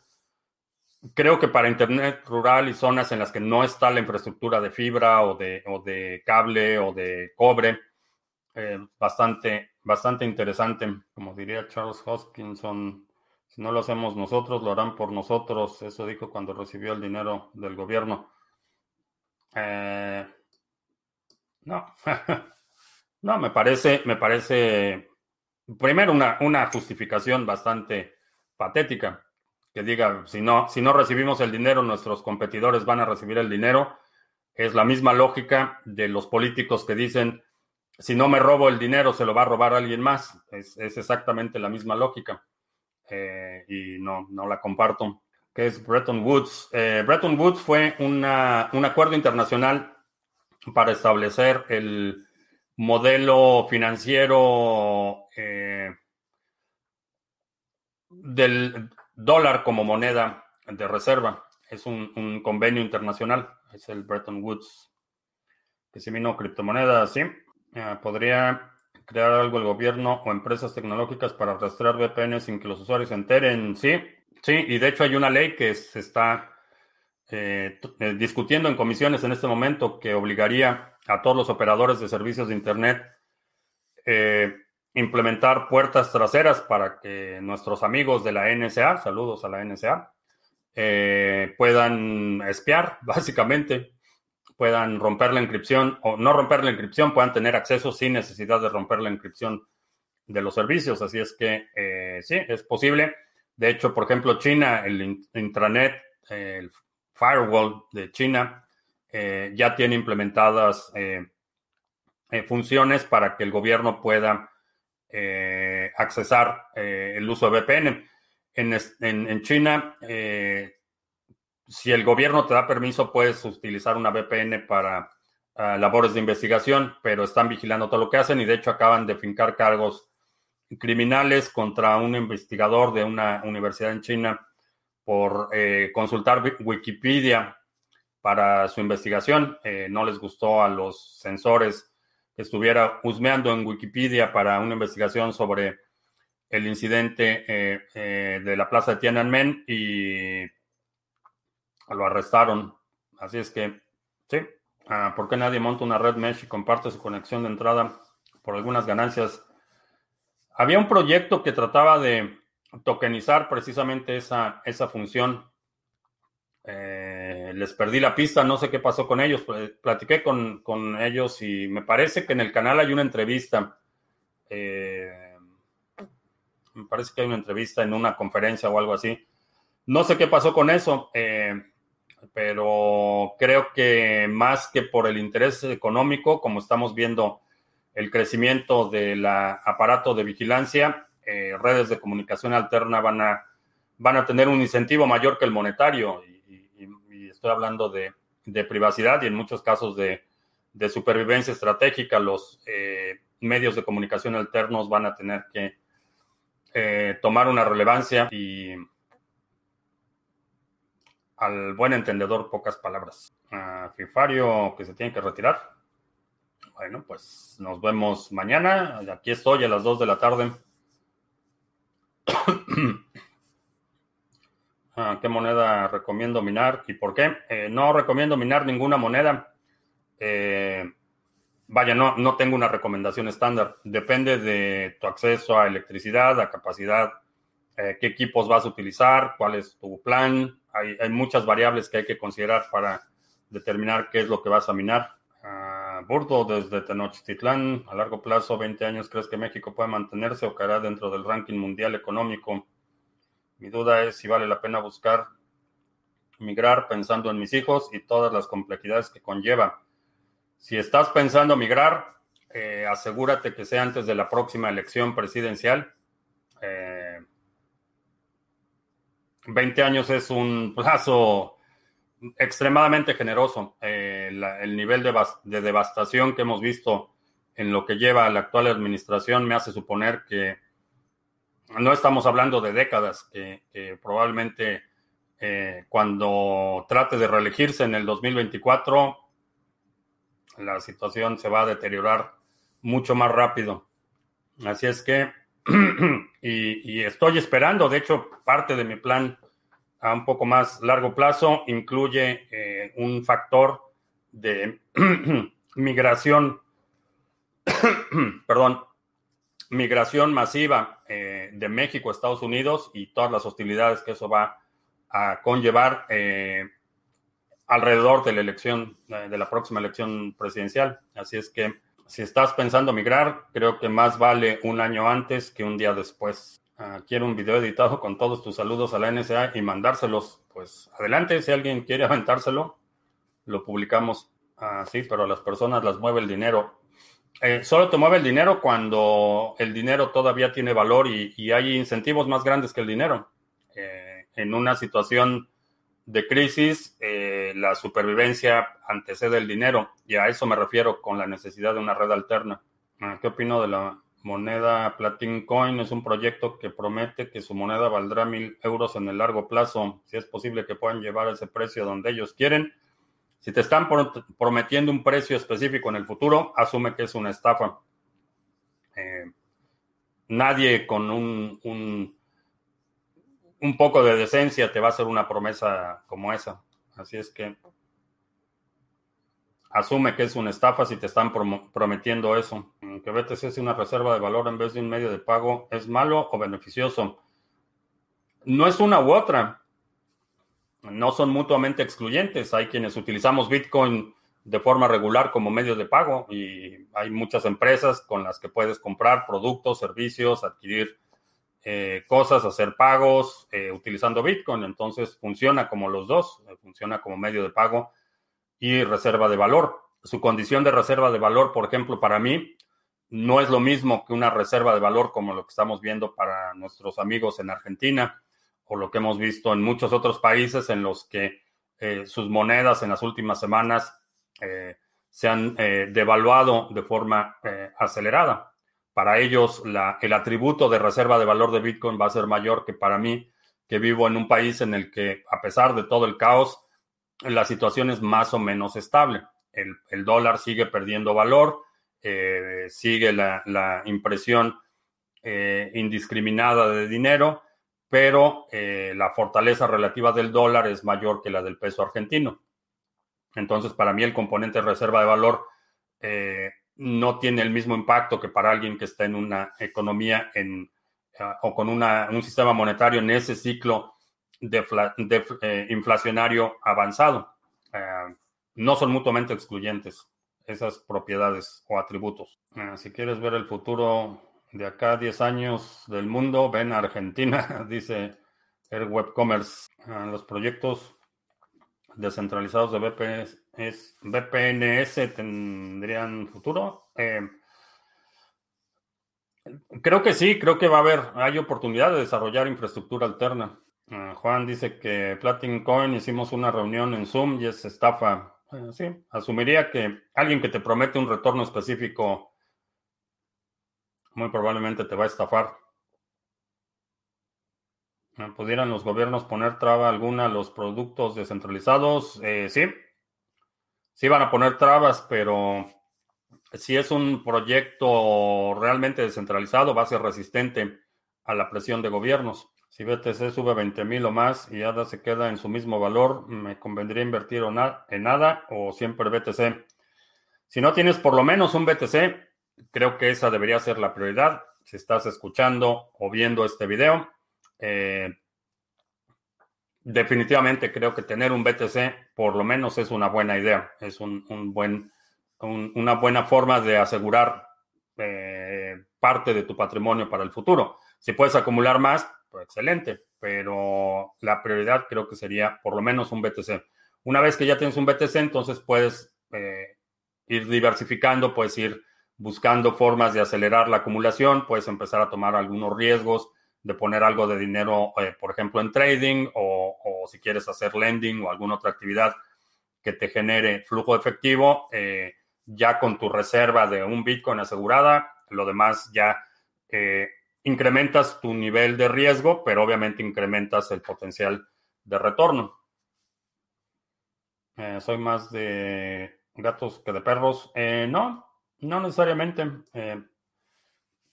creo que para Internet rural y zonas en las que no está la infraestructura de fibra o de, o de cable o de cobre, eh, bastante, bastante interesante. Como diría Charles Hoskinson, si no lo hacemos nosotros, lo harán por nosotros. Eso dijo cuando recibió el dinero del gobierno. Eh, no, [laughs] no, me parece, me parece, primero una, una justificación bastante patética que diga, si no, si no recibimos el dinero, nuestros competidores van a recibir el dinero. Es la misma lógica de los políticos que dicen, si no me robo el dinero, se lo va a robar alguien más. Es, exactamente la misma lógica. Eh, y no, no la comparto. ¿Qué es Bretton Woods? Eh, Bretton Woods fue un acuerdo internacional para establecer el modelo financiero eh, del dólar como moneda de reserva. Es un, convenio internacional, es el Bretton Woods. Que si vino criptomonedas, sí. Ah, ¿Podría crear algo el gobierno o empresas tecnológicas para rastrear VPN sin que los usuarios se enteren? Sí, sí, y de hecho hay una ley que se está eh, eh, discutiendo en comisiones en este momento que obligaría a todos los operadores de servicios de Internet eh, implementar puertas traseras para que nuestros amigos de la NSA, saludos a la NSA, puedan espiar, [laughs] básicamente puedan romper la encripción o no romper la encripción, puedan tener acceso sin necesidad de romper la encripción de los servicios. Así es que eh, sí, es posible. De hecho, por ejemplo, China, el intranet, el firewall de China, eh, ya tiene implementadas eh, funciones para que el gobierno pueda accesar el uso de VPN. En, en, en China, si el gobierno te da permiso, puedes utilizar una VPN para ah, labores de investigación, pero están vigilando todo lo que hacen y de hecho acaban de fincar cargos criminales contra un investigador de una universidad en China por eh, consultar Wikipedia para su investigación. Eh, no les gustó a los censores que estuviera husmeando en Wikipedia para una investigación sobre el incidente eh, de la plaza de Tiananmen y lo arrestaron. Así es que, sí. Ah, ¿Por qué nadie monta una red mesh y comparte su conexión de entrada por algunas ganancias? Había un proyecto que trataba de tokenizar precisamente esa, esa función. Eh, les perdí la pista, no sé qué pasó con ellos. Platiqué con, ellos y me parece que en el canal hay una entrevista. Eh, me parece que hay una entrevista en una conferencia o algo así. No sé qué pasó con eso. Eh, pero creo que más que por el interés económico, como estamos viendo el crecimiento del aparato de vigilancia, eh, redes de comunicación alterna van a, van a tener un incentivo mayor que el monetario. Estoy hablando de, privacidad y en muchos casos de, supervivencia estratégica. Los eh, medios de comunicación alternos van a tener que eh, tomar una relevancia y al buen entendedor, pocas palabras. Fifario que se tiene que retirar. Bueno, pues nos vemos mañana. Aquí estoy a las 2 de la tarde. [coughs] ¿Qué moneda recomiendo minar y por qué? no recomiendo minar ninguna moneda. vaya, no, no tengo una recomendación estándar. Depende de tu acceso a electricidad, a capacidad, qué equipos vas a utilizar, cuál es tu plan. Hay, hay muchas variables que hay que considerar para determinar qué es lo que vas a minar. Burdo desde Tenochtitlán, a largo plazo, 20 años, ¿crees que México puede mantenerse o caerá dentro del ranking mundial económico? Mi duda es si vale la pena buscar migrar pensando en mis hijos y todas las complejidades que conlleva. Si estás pensando migrar, eh, asegúrate que sea antes de la próxima elección presidencial. 20 eh, años es un plazo extremadamente generoso. Eh, el nivel de, devastación que hemos visto en lo que lleva la actual administración me hace suponer que no estamos hablando de décadas, que, probablemente eh, cuando trate de reelegirse en el 2024, la situación se va a deteriorar mucho más rápido. Así es que, [clears throat] y estoy esperando, de hecho, parte de mi plan a un poco más largo plazo incluye eh, un factor de [clears throat] migración, [clears throat] perdón, migración masiva eh, de México a Estados Unidos y todas las hostilidades que eso va a conllevar eh, alrededor de la elección, de la próxima elección presidencial. Así es que si estás pensando migrar, creo que más vale un año antes que un día después. Ah, quiero un video editado con todos tus saludos a la NSA y mandárselos, pues adelante, si alguien quiere aventárselo, lo publicamos. así, pero a las personas las mueve el dinero. Eh, solo te mueve el dinero cuando el dinero todavía tiene valor y, hay incentivos más grandes que el dinero. Eh, en una situación de crisis, eh, la supervivencia antecede el dinero y a eso me refiero con la necesidad de una red alterna. Ah, ¿Qué opino de la moneda Platin Coin es un proyecto que promete que su moneda valdrá mil euros en el largo plazo. Si es posible que puedan llevar ese precio donde ellos quieren. Si te están prometiendo un precio específico en el futuro, asume que es una estafa. Eh, nadie con un, un, poco de decencia te va a hacer una promesa como esa. Así es que asume que es una estafa si te están prometiendo eso. Que BTC es una reserva de valor en vez de un medio de pago, ¿es malo o beneficioso? No es una u otra. No son mutuamente excluyentes. Hay quienes utilizamos Bitcoin de forma regular como medio de pago y hay muchas empresas con las que puedes comprar productos, servicios, adquirir eh, cosas, hacer pagos eh, utilizando Bitcoin. Entonces funciona como los dos, funciona como medio de pago y reserva de valor. Su condición de reserva de valor, por ejemplo, para mí, no es lo mismo que una reserva de valor como lo que estamos viendo para nuestros amigos en Argentina o lo que hemos visto en muchos otros países en los que eh, sus monedas en las últimas semanas eh, se han eh, devaluado de forma acelerada. Para ellos, el atributo de reserva de valor de Bitcoin va a ser mayor que para mí, que vivo en un país en el que, a pesar de todo el caos, la situación es más o menos estable. El, dólar sigue perdiendo valor, sigue la, impresión indiscriminada de dinero, pero eh, la fortaleza relativa del dólar es mayor que la del peso argentino. Entonces, para mí el componente reserva de valor no tiene el mismo impacto que para alguien que está en una economía en, o con un sistema monetario en ese ciclo eh, inflacionario avanzado. Eh, no son mutuamente excluyentes esas propiedades o atributos. Eh, si quieres ver el futuro de acá 10 años del mundo, ven a Argentina, [laughs] dice el Webcommerce. los proyectos descentralizados de VPS, VPNS tendrían futuro. creo que sí, creo que va a haber, hay oportunidad de desarrollar infraestructura alterna. Ah, Juan dice que Platin Coin hicimos una reunión en Zoom y es estafa. Eh, sí, asumiría que alguien que te promete un retorno específico muy probablemente te va a estafar. Ah, ¿Pudieran los gobiernos poner traba alguna a los productos descentralizados? Eh, sí, sí van a poner trabas, pero si es un proyecto realmente descentralizado, va a ser resistente a la presión de gobiernos. Si BTC sube 20 mil o más y ADA se queda en su mismo valor, ¿me convendría invertir en ADA o siempre BTC? Si no tienes por lo menos un BTC, creo que esa debería ser la prioridad. Si estás escuchando o viendo este video, eh, definitivamente creo que tener un BTC por lo menos es una buena idea. Es un, buen, una buena forma de asegurar eh, parte de tu patrimonio para el futuro. Si puedes acumular más, pues excelente, pero la prioridad creo que sería por lo menos un BTC. Una vez que ya tienes un BTC, entonces puedes eh, ir diversificando, puedes ir buscando formas de acelerar la acumulación, puedes empezar a tomar algunos riesgos de poner algo de dinero, eh, por ejemplo, en trading o, si quieres hacer lending o alguna otra actividad que te genere flujo efectivo, eh, ya con tu reserva de un Bitcoin asegurada, lo demás ya eh, incrementas tu nivel de riesgo, pero obviamente incrementas el potencial de retorno. soy más de gatos que de perros. no, no necesariamente.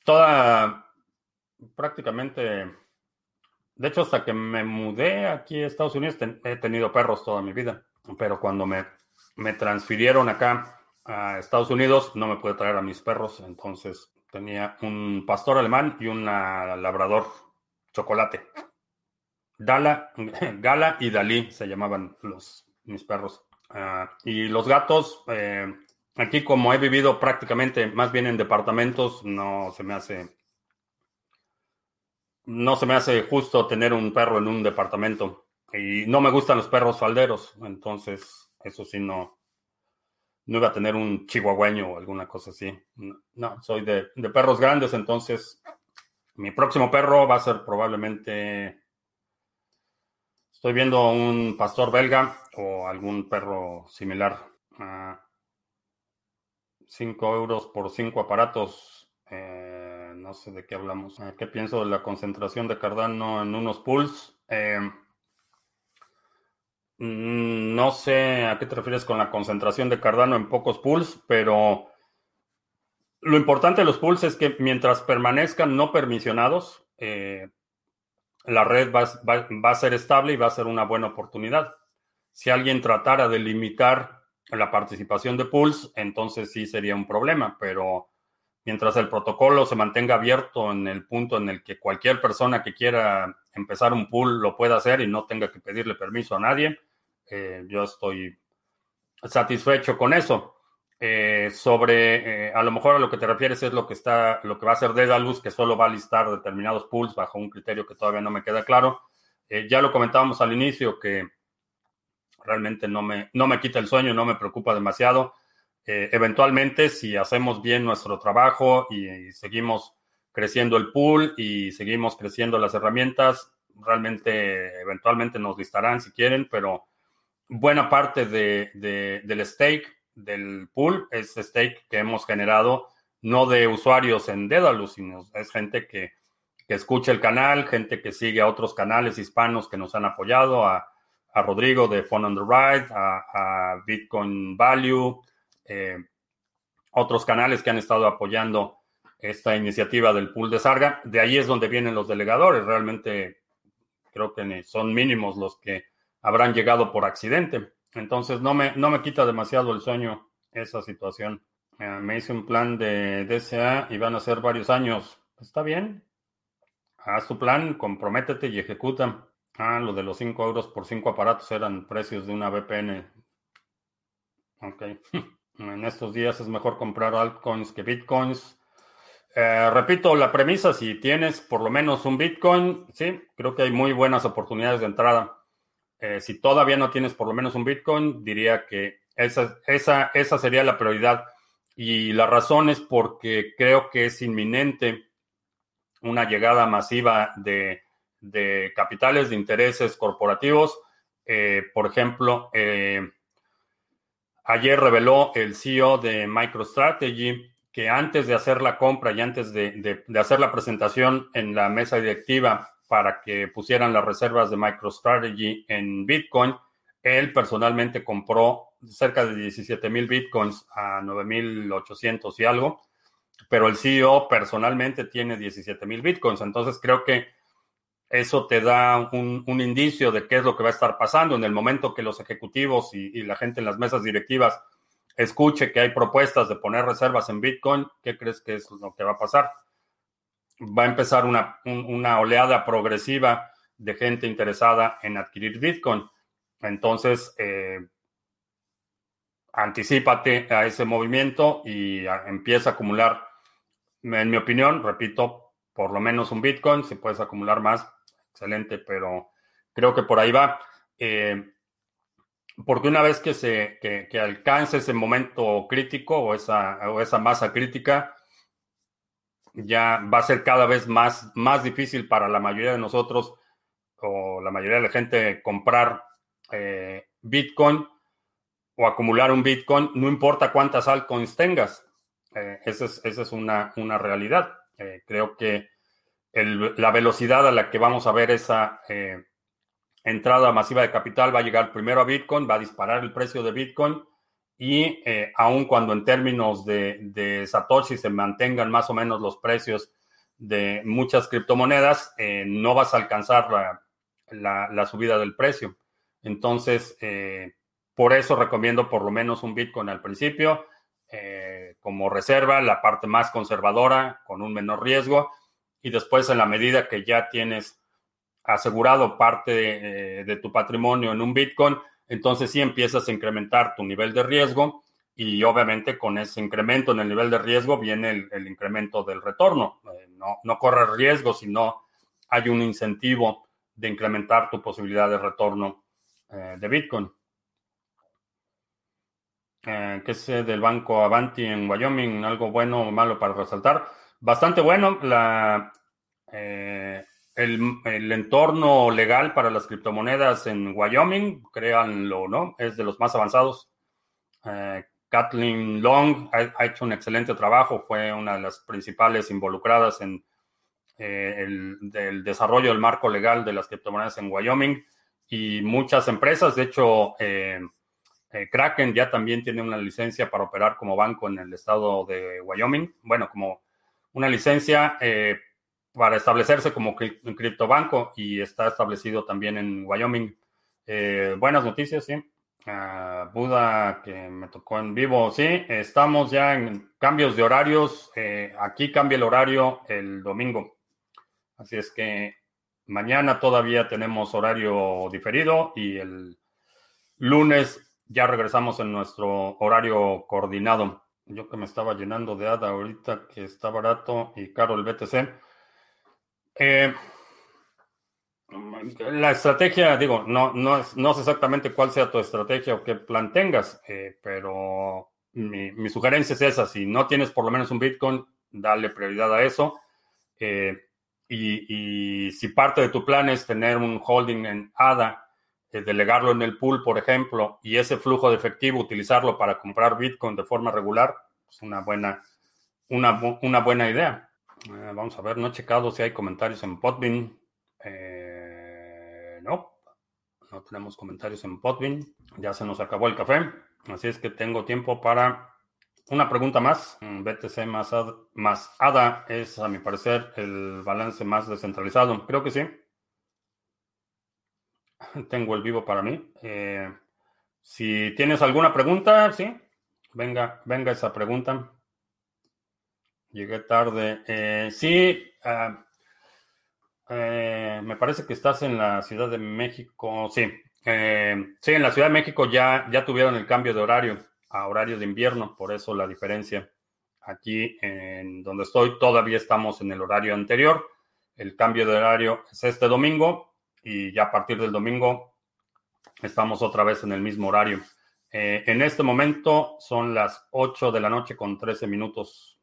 toda prácticamente, de hecho, hasta que me mudé aquí a Estados Unidos, he tenido perros toda mi vida, pero cuando me, me transfirieron acá a Estados Unidos, no me pude traer a mis perros, entonces tenía un pastor alemán y un labrador chocolate. Dala, [laughs] Gala y Dalí se llamaban los, mis perros. Ah, y los gatos, eh, aquí como he vivido prácticamente más bien en departamentos, no se me hace no se me hace justo tener un perro en un departamento. Y no me gustan los perros falderos. Entonces, eso sí, no, no iba a tener un chihuahueño o alguna cosa así. No, soy de, perros grandes. Entonces, mi próximo perro va a ser probablemente. Estoy viendo un pastor belga o algún perro similar. 5 euros por 5 aparatos. Eh, no sé de qué hablamos. Eh, ¿Qué pienso de la concentración de Cardano en unos pools? Eh, mm, no sé a qué te refieres con la concentración de Cardano en pocos pools, pero lo importante de los pools es que mientras permanezcan no permisionados, la red va, va, a ser estable y va a ser una buena oportunidad. Si alguien tratara de limitar la participación de pools, entonces sí sería un problema, pero mientras el protocolo se mantenga abierto en el punto en el que cualquier persona que quiera empezar un pool lo pueda hacer y no tenga que pedirle permiso a nadie, eh, yo estoy satisfecho con eso. Eh, sobre, eh, a lo mejor a lo que te refieres es lo que está, lo que va a hacer Dedalus, que solo va a listar determinados pools bajo un criterio que todavía no me queda claro. ya lo comentábamos al inicio que realmente no me, no me quita el sueño, no me preocupa demasiado. Eh, eventualmente, si hacemos bien nuestro trabajo y, seguimos creciendo el pool y seguimos creciendo las herramientas, realmente eventualmente nos listarán si quieren, pero buena parte del stake del pool es stake que hemos generado no de usuarios en Dedalus, sino es gente que, escucha el canal, gente que sigue a otros canales hispanos que nos han apoyado, a, Rodrigo de Fun on the Ride, a Bitcoin Value, eh, otros canales que han estado apoyando esta iniciativa del pool de Sarga. De ahí es donde vienen los delegadores. Realmente creo que son mínimos los que habrán llegado por accidente. Entonces no me, no me quita demasiado el sueño esa situación. Eh, me hice un plan de DSA y van a ser varios años. Está bien. Haz tu plan, comprométete y ejecuta. Ah, lo de los 5 euros por 5 aparatos eran precios de una VPN. Ok. [laughs] En estos días es mejor comprar altcoins que bitcoins. Eh, repito, la premisa, si tienes por lo menos un bitcoin, sí, creo que hay muy buenas oportunidades de entrada. Eh, si todavía no tienes por lo menos un bitcoin, diría que esa, esa, esa sería la prioridad. Y la razón es porque creo que es inminente una llegada masiva de, capitales, de intereses corporativos. Eh, por ejemplo, Ayer reveló el CEO de MicroStrategy que antes de hacer la compra y antes de, hacer la presentación en la mesa directiva para que pusieran las reservas de MicroStrategy en Bitcoin, él personalmente compró cerca de 17 mil Bitcoins a 9.800 y algo, pero el CEO personalmente tiene 17 mil Bitcoins. Entonces creo que eso te da un, indicio de qué es lo que va a estar pasando en el momento que los ejecutivos y, la gente en las mesas directivas escuche que hay propuestas de poner reservas en Bitcoin, ¿qué crees que es lo que va a pasar? Va a empezar una, una oleada progresiva de gente interesada en adquirir Bitcoin. Entonces, eh, anticipate a ese movimiento y empieza a acumular, en mi opinión, repito, por lo menos un Bitcoin, si puedes acumular más, excelente, pero creo que por ahí va. Eh, porque una vez que se que, alcance ese momento crítico o esa, o esa masa crítica, ya va a ser cada vez más, más difícil para la mayoría de nosotros o la mayoría de la gente comprar eh, Bitcoin o acumular un Bitcoin, no importa cuántas altcoins tengas. Eh, esa es, una, una realidad. Eh, creo que la velocidad a la que vamos a ver esa eh, entrada masiva de capital va a llegar primero a Bitcoin, va a disparar el precio de Bitcoin y aun cuando en términos de, Satoshi se mantengan más o menos los precios de muchas criptomonedas, no vas a alcanzar la, la, subida del precio. Entonces, por eso recomiendo por lo menos un Bitcoin al principio eh, como reserva, la parte más conservadora, con un menor riesgo. Y después, en la medida que ya tienes asegurado parte de, tu patrimonio en un Bitcoin, entonces sí empiezas a incrementar tu nivel de riesgo y obviamente con ese incremento en el nivel de riesgo viene el, incremento del retorno. Eh, no, no corres riesgo, sino hay un incentivo de incrementar tu posibilidad de retorno eh, de Bitcoin. Eh, ¿Qué sé del banco Avanti en Wyoming? ¿Algo bueno o malo para resaltar? Bastante bueno. La, eh, el, entorno legal para las criptomonedas en Wyoming, créanlo, ¿no? Es de los más avanzados. Eh, Kathleen Long ha, hecho un excelente trabajo, fue una de las principales involucradas en el, el, desarrollo del marco legal de las criptomonedas en Wyoming y muchas empresas, de hecho, eh, Kraken ya también tiene una licencia para operar como banco en el estado de Wyoming. Bueno, como una licencia eh, para establecerse como un criptobanco y está establecido también en Wyoming. Eh, buenas noticias, sí. Ah, Buda, que me tocó en vivo, sí. Estamos ya en cambios de horarios. aquí cambia el horario el domingo. Así es que mañana todavía tenemos horario diferido y el lunes ya regresamos en nuestro horario coordinado. Yo que me estaba llenando de ADA ahorita que está barato y caro el BTC. Eh, la estrategia, digo, no, no, es, no sé exactamente cuál sea tu estrategia o qué plan tengas, eh, pero mi, sugerencia es esa. Si no tienes por lo menos un Bitcoin, dale prioridad a eso. Eh, y, si parte de tu plan es tener un holding en ADA, delegarlo en el pool, por ejemplo, y ese flujo de efectivo utilizarlo para comprar Bitcoin de forma regular, es una buena, una, una buena idea. Eh, vamos a ver, no he checado si hay comentarios en Podbean. Eh, no, no tenemos comentarios en Podbean. Ya se nos acabó el café, así es que tengo tiempo para una pregunta más. BTC más más ADA es, a mi parecer, el balance más descentralizado. Creo que sí. [laughs] Tengo el vivo para mí. Eh, si tienes alguna pregunta, sí, venga, venga esa pregunta. Llegué tarde. Eh, sí, ah, eh, me parece que estás en la Ciudad de México. Sí, sí, en la Ciudad de México ya, ya tuvieron el cambio de horario a horario de invierno, por eso la diferencia. Aquí en donde estoy todavía estamos en el horario anterior. El cambio de horario es este domingo y ya a partir del domingo estamos otra vez en el mismo horario. Eh, en este momento son las 8 de la noche con 13 minutos.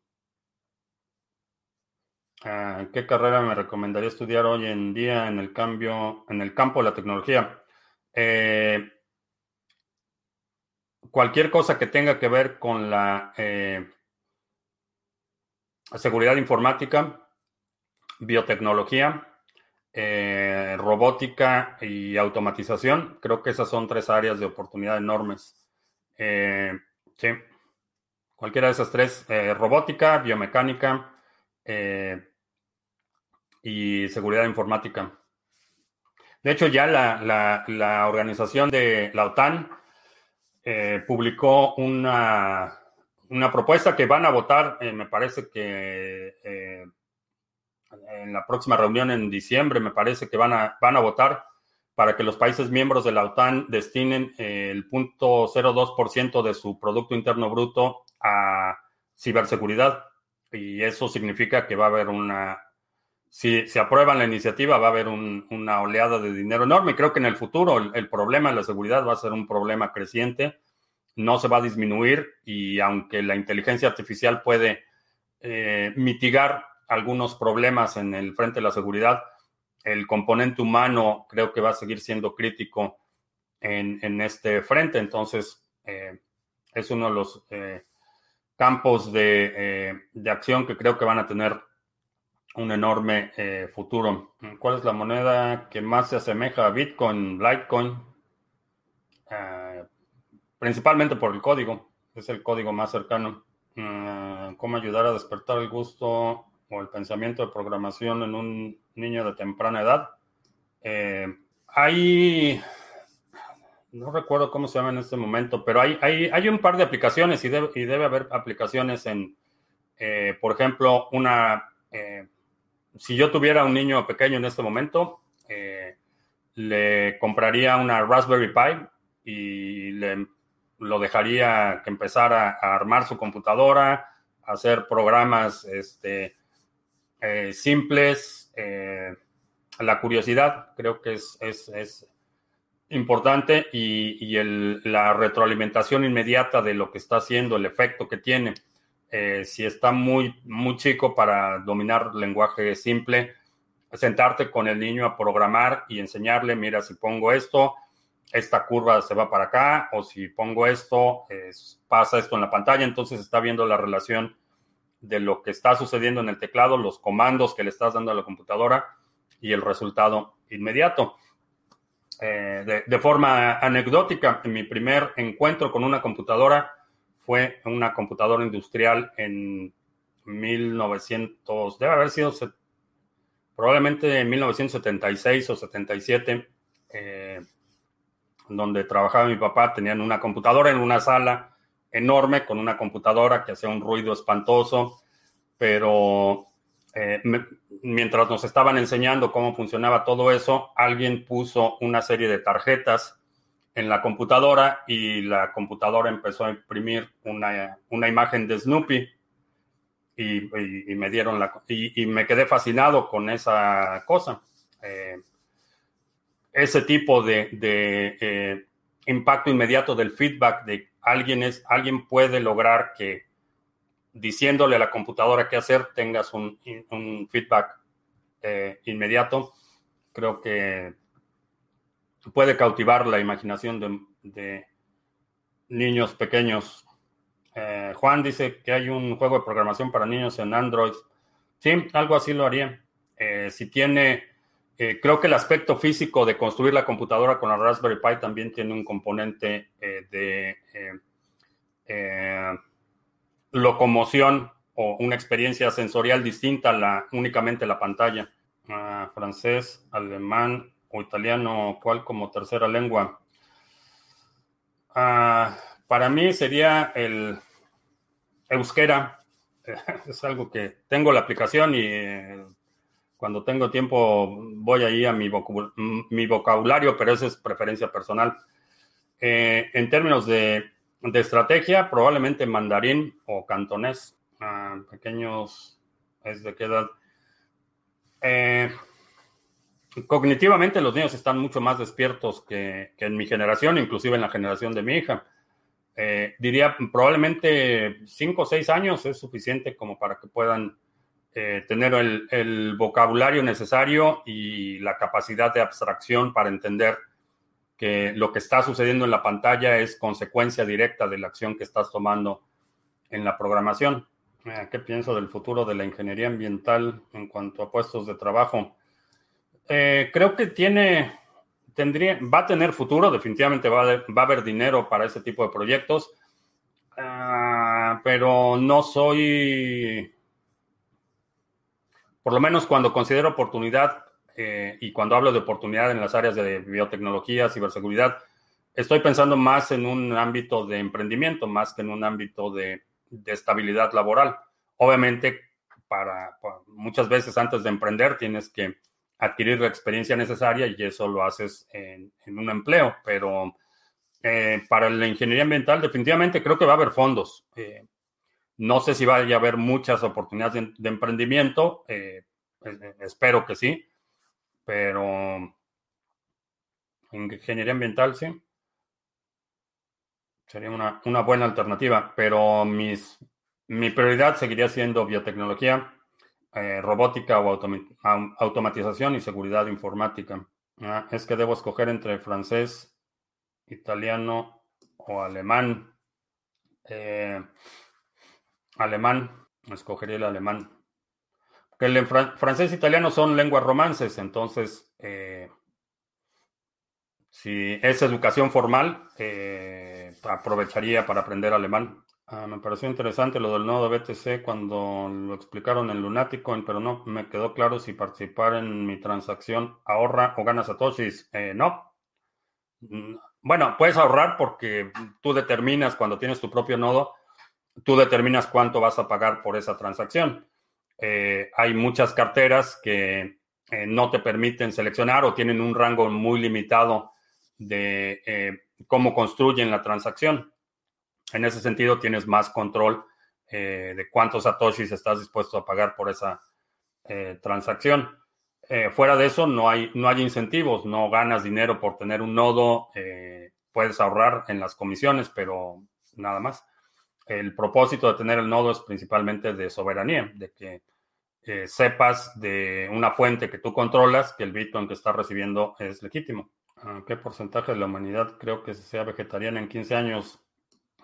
Ah, ¿Qué carrera me recomendaría estudiar hoy en día en el cambio, en el campo de la tecnología? Eh, cualquier cosa que tenga que ver con la eh, seguridad informática, biotecnología, eh, robótica y automatización. Creo que esas son tres áreas de oportunidad enormes. Sí, cualquiera de esas tres, robótica, biomecánica y seguridad informática. De hecho, ya la, organización de la OTAN eh, publicó una, una, propuesta que van a votar, eh, me parece que eh, en la próxima reunión en diciembre, me parece que van a, van a votar para que los países miembros de la OTAN destinen el 0.02% de su Producto Interno Bruto a ciberseguridad. Y eso significa que va a haber una, si se aprueban la iniciativa, va a haber una oleada de dinero enorme. Creo que en el futuro el, problema de la seguridad va a ser un problema creciente, no se va a disminuir y aunque la inteligencia artificial puede eh, mitigar algunos problemas en el frente de la seguridad, el componente humano creo que va a seguir siendo crítico en, este frente. Entonces, eh, es uno de los eh, campos de, acción que creo que van a tener un enorme eh, futuro. ¿Cuál es la moneda que más se asemeja a Bitcoin, Litecoin? principalmente por el código. Es el código más cercano. ¿Cómo ayudar a despertar el gusto o el pensamiento de programación en un niño de temprana edad. Eh, hay, no recuerdo cómo se llama en este momento, pero hay, hay, hay un par de aplicaciones y, y debe haber aplicaciones en, eh, por ejemplo, una, eh, si yo tuviera un niño pequeño en este momento, le compraría una Raspberry Pi y le, lo dejaría que empezara a armar su computadora, a hacer programas, este, eh, simples. Eh, la curiosidad creo que es, es, importante y, la retroalimentación inmediata de lo que está haciendo, el efecto que tiene. Eh, si está muy, muy chico para dominar lenguaje simple, sentarte con el niño a programar y enseñarle, mira, si pongo esto, esta curva se va para acá, o si pongo esto, pasa esto en la pantalla, entonces está viendo la relación de lo que está sucediendo en el teclado, los comandos que le estás dando a la computadora y el resultado inmediato. Eh, de, forma anecdótica, mi primer encuentro con una computadora fue una computadora industrial en 1900, debe haber sido probablemente en 1976 o 77, eh, donde trabajaba mi papá, tenían una computadora en una sala enorme con una computadora que hacía un ruido espantoso, pero eh, mientras nos estaban enseñando cómo funcionaba todo eso, alguien puso una serie de tarjetas en la computadora y la computadora empezó a imprimir una, imagen de Snoopy y, me dieron la y, me quedé fascinado con esa cosa. Eh, ese tipo de, eh, impacto inmediato del feedback de alguien, es, alguien puede lograr que diciéndole a la computadora qué hacer tengas un, feedback eh, inmediato. Creo que puede cautivar la imaginación de, niños pequeños. Eh, Juan dice que hay un juego de programación para niños en Android. Sí, algo así lo haría. Eh, si tiene, creo que el aspecto físico de construir la computadora con la Raspberry Pi también tiene un componente de eh, locomoción o una experiencia sensorial distinta a la únicamente la pantalla. Ah, francés, alemán o italiano, ¿cuál como tercera lengua? Ah, para mí sería el euskera. [laughs] Es algo que tengo la aplicación y eh, cuando tengo tiempo voy ahí a mi, vocabulario, pero esa es preferencia personal. Eh, en términos de de estrategia, probablemente mandarín o cantonés. Ah, pequeños, ¿es de qué edad? Eh, cognitivamente los niños están mucho más despiertos que, en mi generación, inclusive en la generación de mi hija. Eh, diría probablemente cinco o seis años es suficiente como para que puedan eh, tener el, vocabulario necesario y la capacidad de abstracción para entender que lo que está sucediendo en la pantalla es consecuencia directa de la acción que estás tomando en la programación. Eh, ¿Qué pienso del futuro de la ingeniería ambiental en cuanto a puestos de trabajo? Eh, creo que tiene, tendría, va a tener futuro, definitivamente va a, va haber dinero para ese tipo de proyectos, ah, pero no soy, por lo menos cuando considero oportunidad, eh, y cuando hablo de oportunidad en las áreas de biotecnología, ciberseguridad, estoy pensando más en un ámbito de emprendimiento, más que en un ámbito de, estabilidad laboral. Obviamente, para, muchas veces antes de emprender tienes que adquirir la experiencia necesaria y eso lo haces en, un empleo, pero eh, para la ingeniería ambiental definitivamente creo que va a haber fondos. Eh, no sé si vaya a haber muchas oportunidades de, emprendimiento, espero que sí, pero ingeniería ambiental sí. Sería una, buena alternativa, pero mis, mi prioridad seguiría siendo biotecnología, eh, robótica o automatización y seguridad informática. Ah, es que debo escoger entre francés, italiano o alemán. Eh, alemán, escogería el alemán. Que el francés e italiano son lenguas romances, entonces, eh, si es educación formal, aprovecharía para aprender alemán. Ah, me pareció interesante lo del nodo BTC cuando lo explicaron en Lunaticoin, pero no me quedó claro si participar en mi transacción ahorra o gana satoshis. Eh, no. Mm, bueno, puedes ahorrar porque tú determinas cuando tienes tu propio nodo, tú determinas cuánto vas a pagar por esa transacción. Eh, hay muchas carteras que eh, no te permiten seleccionar o tienen un rango muy limitado de cómo construyen la transacción. En ese sentido, tienes más control eh, de cuántos satoshis estás dispuesto a pagar por esa eh, transacción. Eh, fuera de eso, no hay, no hay incentivos, no ganas dinero por tener un nodo, puedes ahorrar en las comisiones, pero nada más. El propósito de tener el nodo es principalmente de soberanía, de que sepas de una fuente que tú controlas que el Bitcoin que estás recibiendo es legítimo. ¿Qué porcentaje de la humanidad creo que sea vegetariana en 15 años?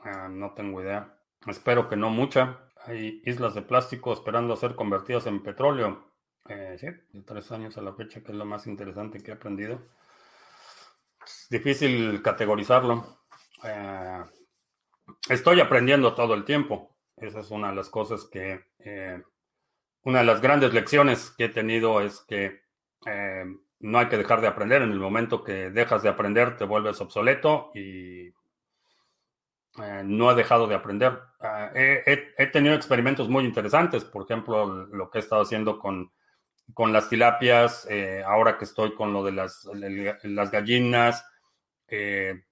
Ah, no tengo idea. Espero que no mucha. Hay islas de plástico esperando a ser convertidas en petróleo. Eh, sí, de tres años a la fecha, que es lo más interesante que he aprendido. Es difícil categorizarlo. Eh, estoy aprendiendo todo el tiempo. Esa es una de las cosas que... Eh, una de las grandes lecciones que he tenido es que no hay que dejar de aprender. En el momento que dejas de aprender, te vuelves obsoleto y eh, no he dejado de aprender. Ah, he, tenido experimentos muy interesantes, por ejemplo, lo que he estado haciendo con, con las tilapias, eh, ahora que estoy con lo de las, las gallinas. Eh,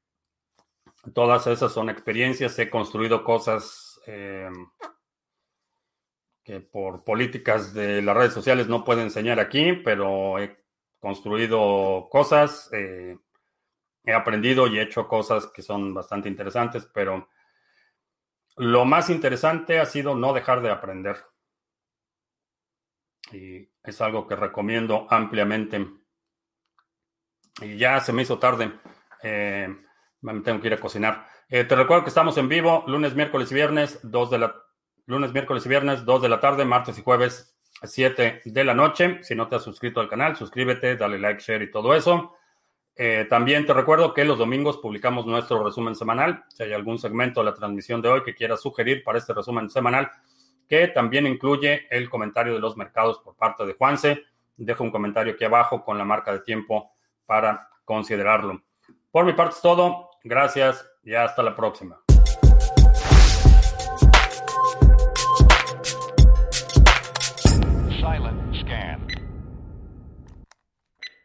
todas esas son experiencias. He construido cosas que por políticas de las redes sociales no puedo enseñar aquí, pero he construido cosas, eh, he aprendido y he hecho cosas que son bastante interesantes, pero lo más interesante ha sido no dejar de aprender. Y es algo que recomiendo ampliamente. Y ya se me hizo tarde. Eh, me tengo que ir a cocinar. Eh, te recuerdo que estamos en vivo lunes, miércoles y viernes, 2 de la lunes, miércoles y viernes, 2 de la tarde, martes y jueves 7 de la noche. Si no te has suscrito al canal, suscríbete, dale like, share y todo eso. Eh, también te recuerdo que los domingos publicamos nuestro resumen semanal. Si hay algún segmento de la transmisión de hoy que quieras sugerir para este resumen semanal, que también incluye el comentario de los mercados por parte de Juanse, deja un comentario aquí abajo con la marca de tiempo para considerarlo. Por mi parte es todo. Gracias y hasta la próxima.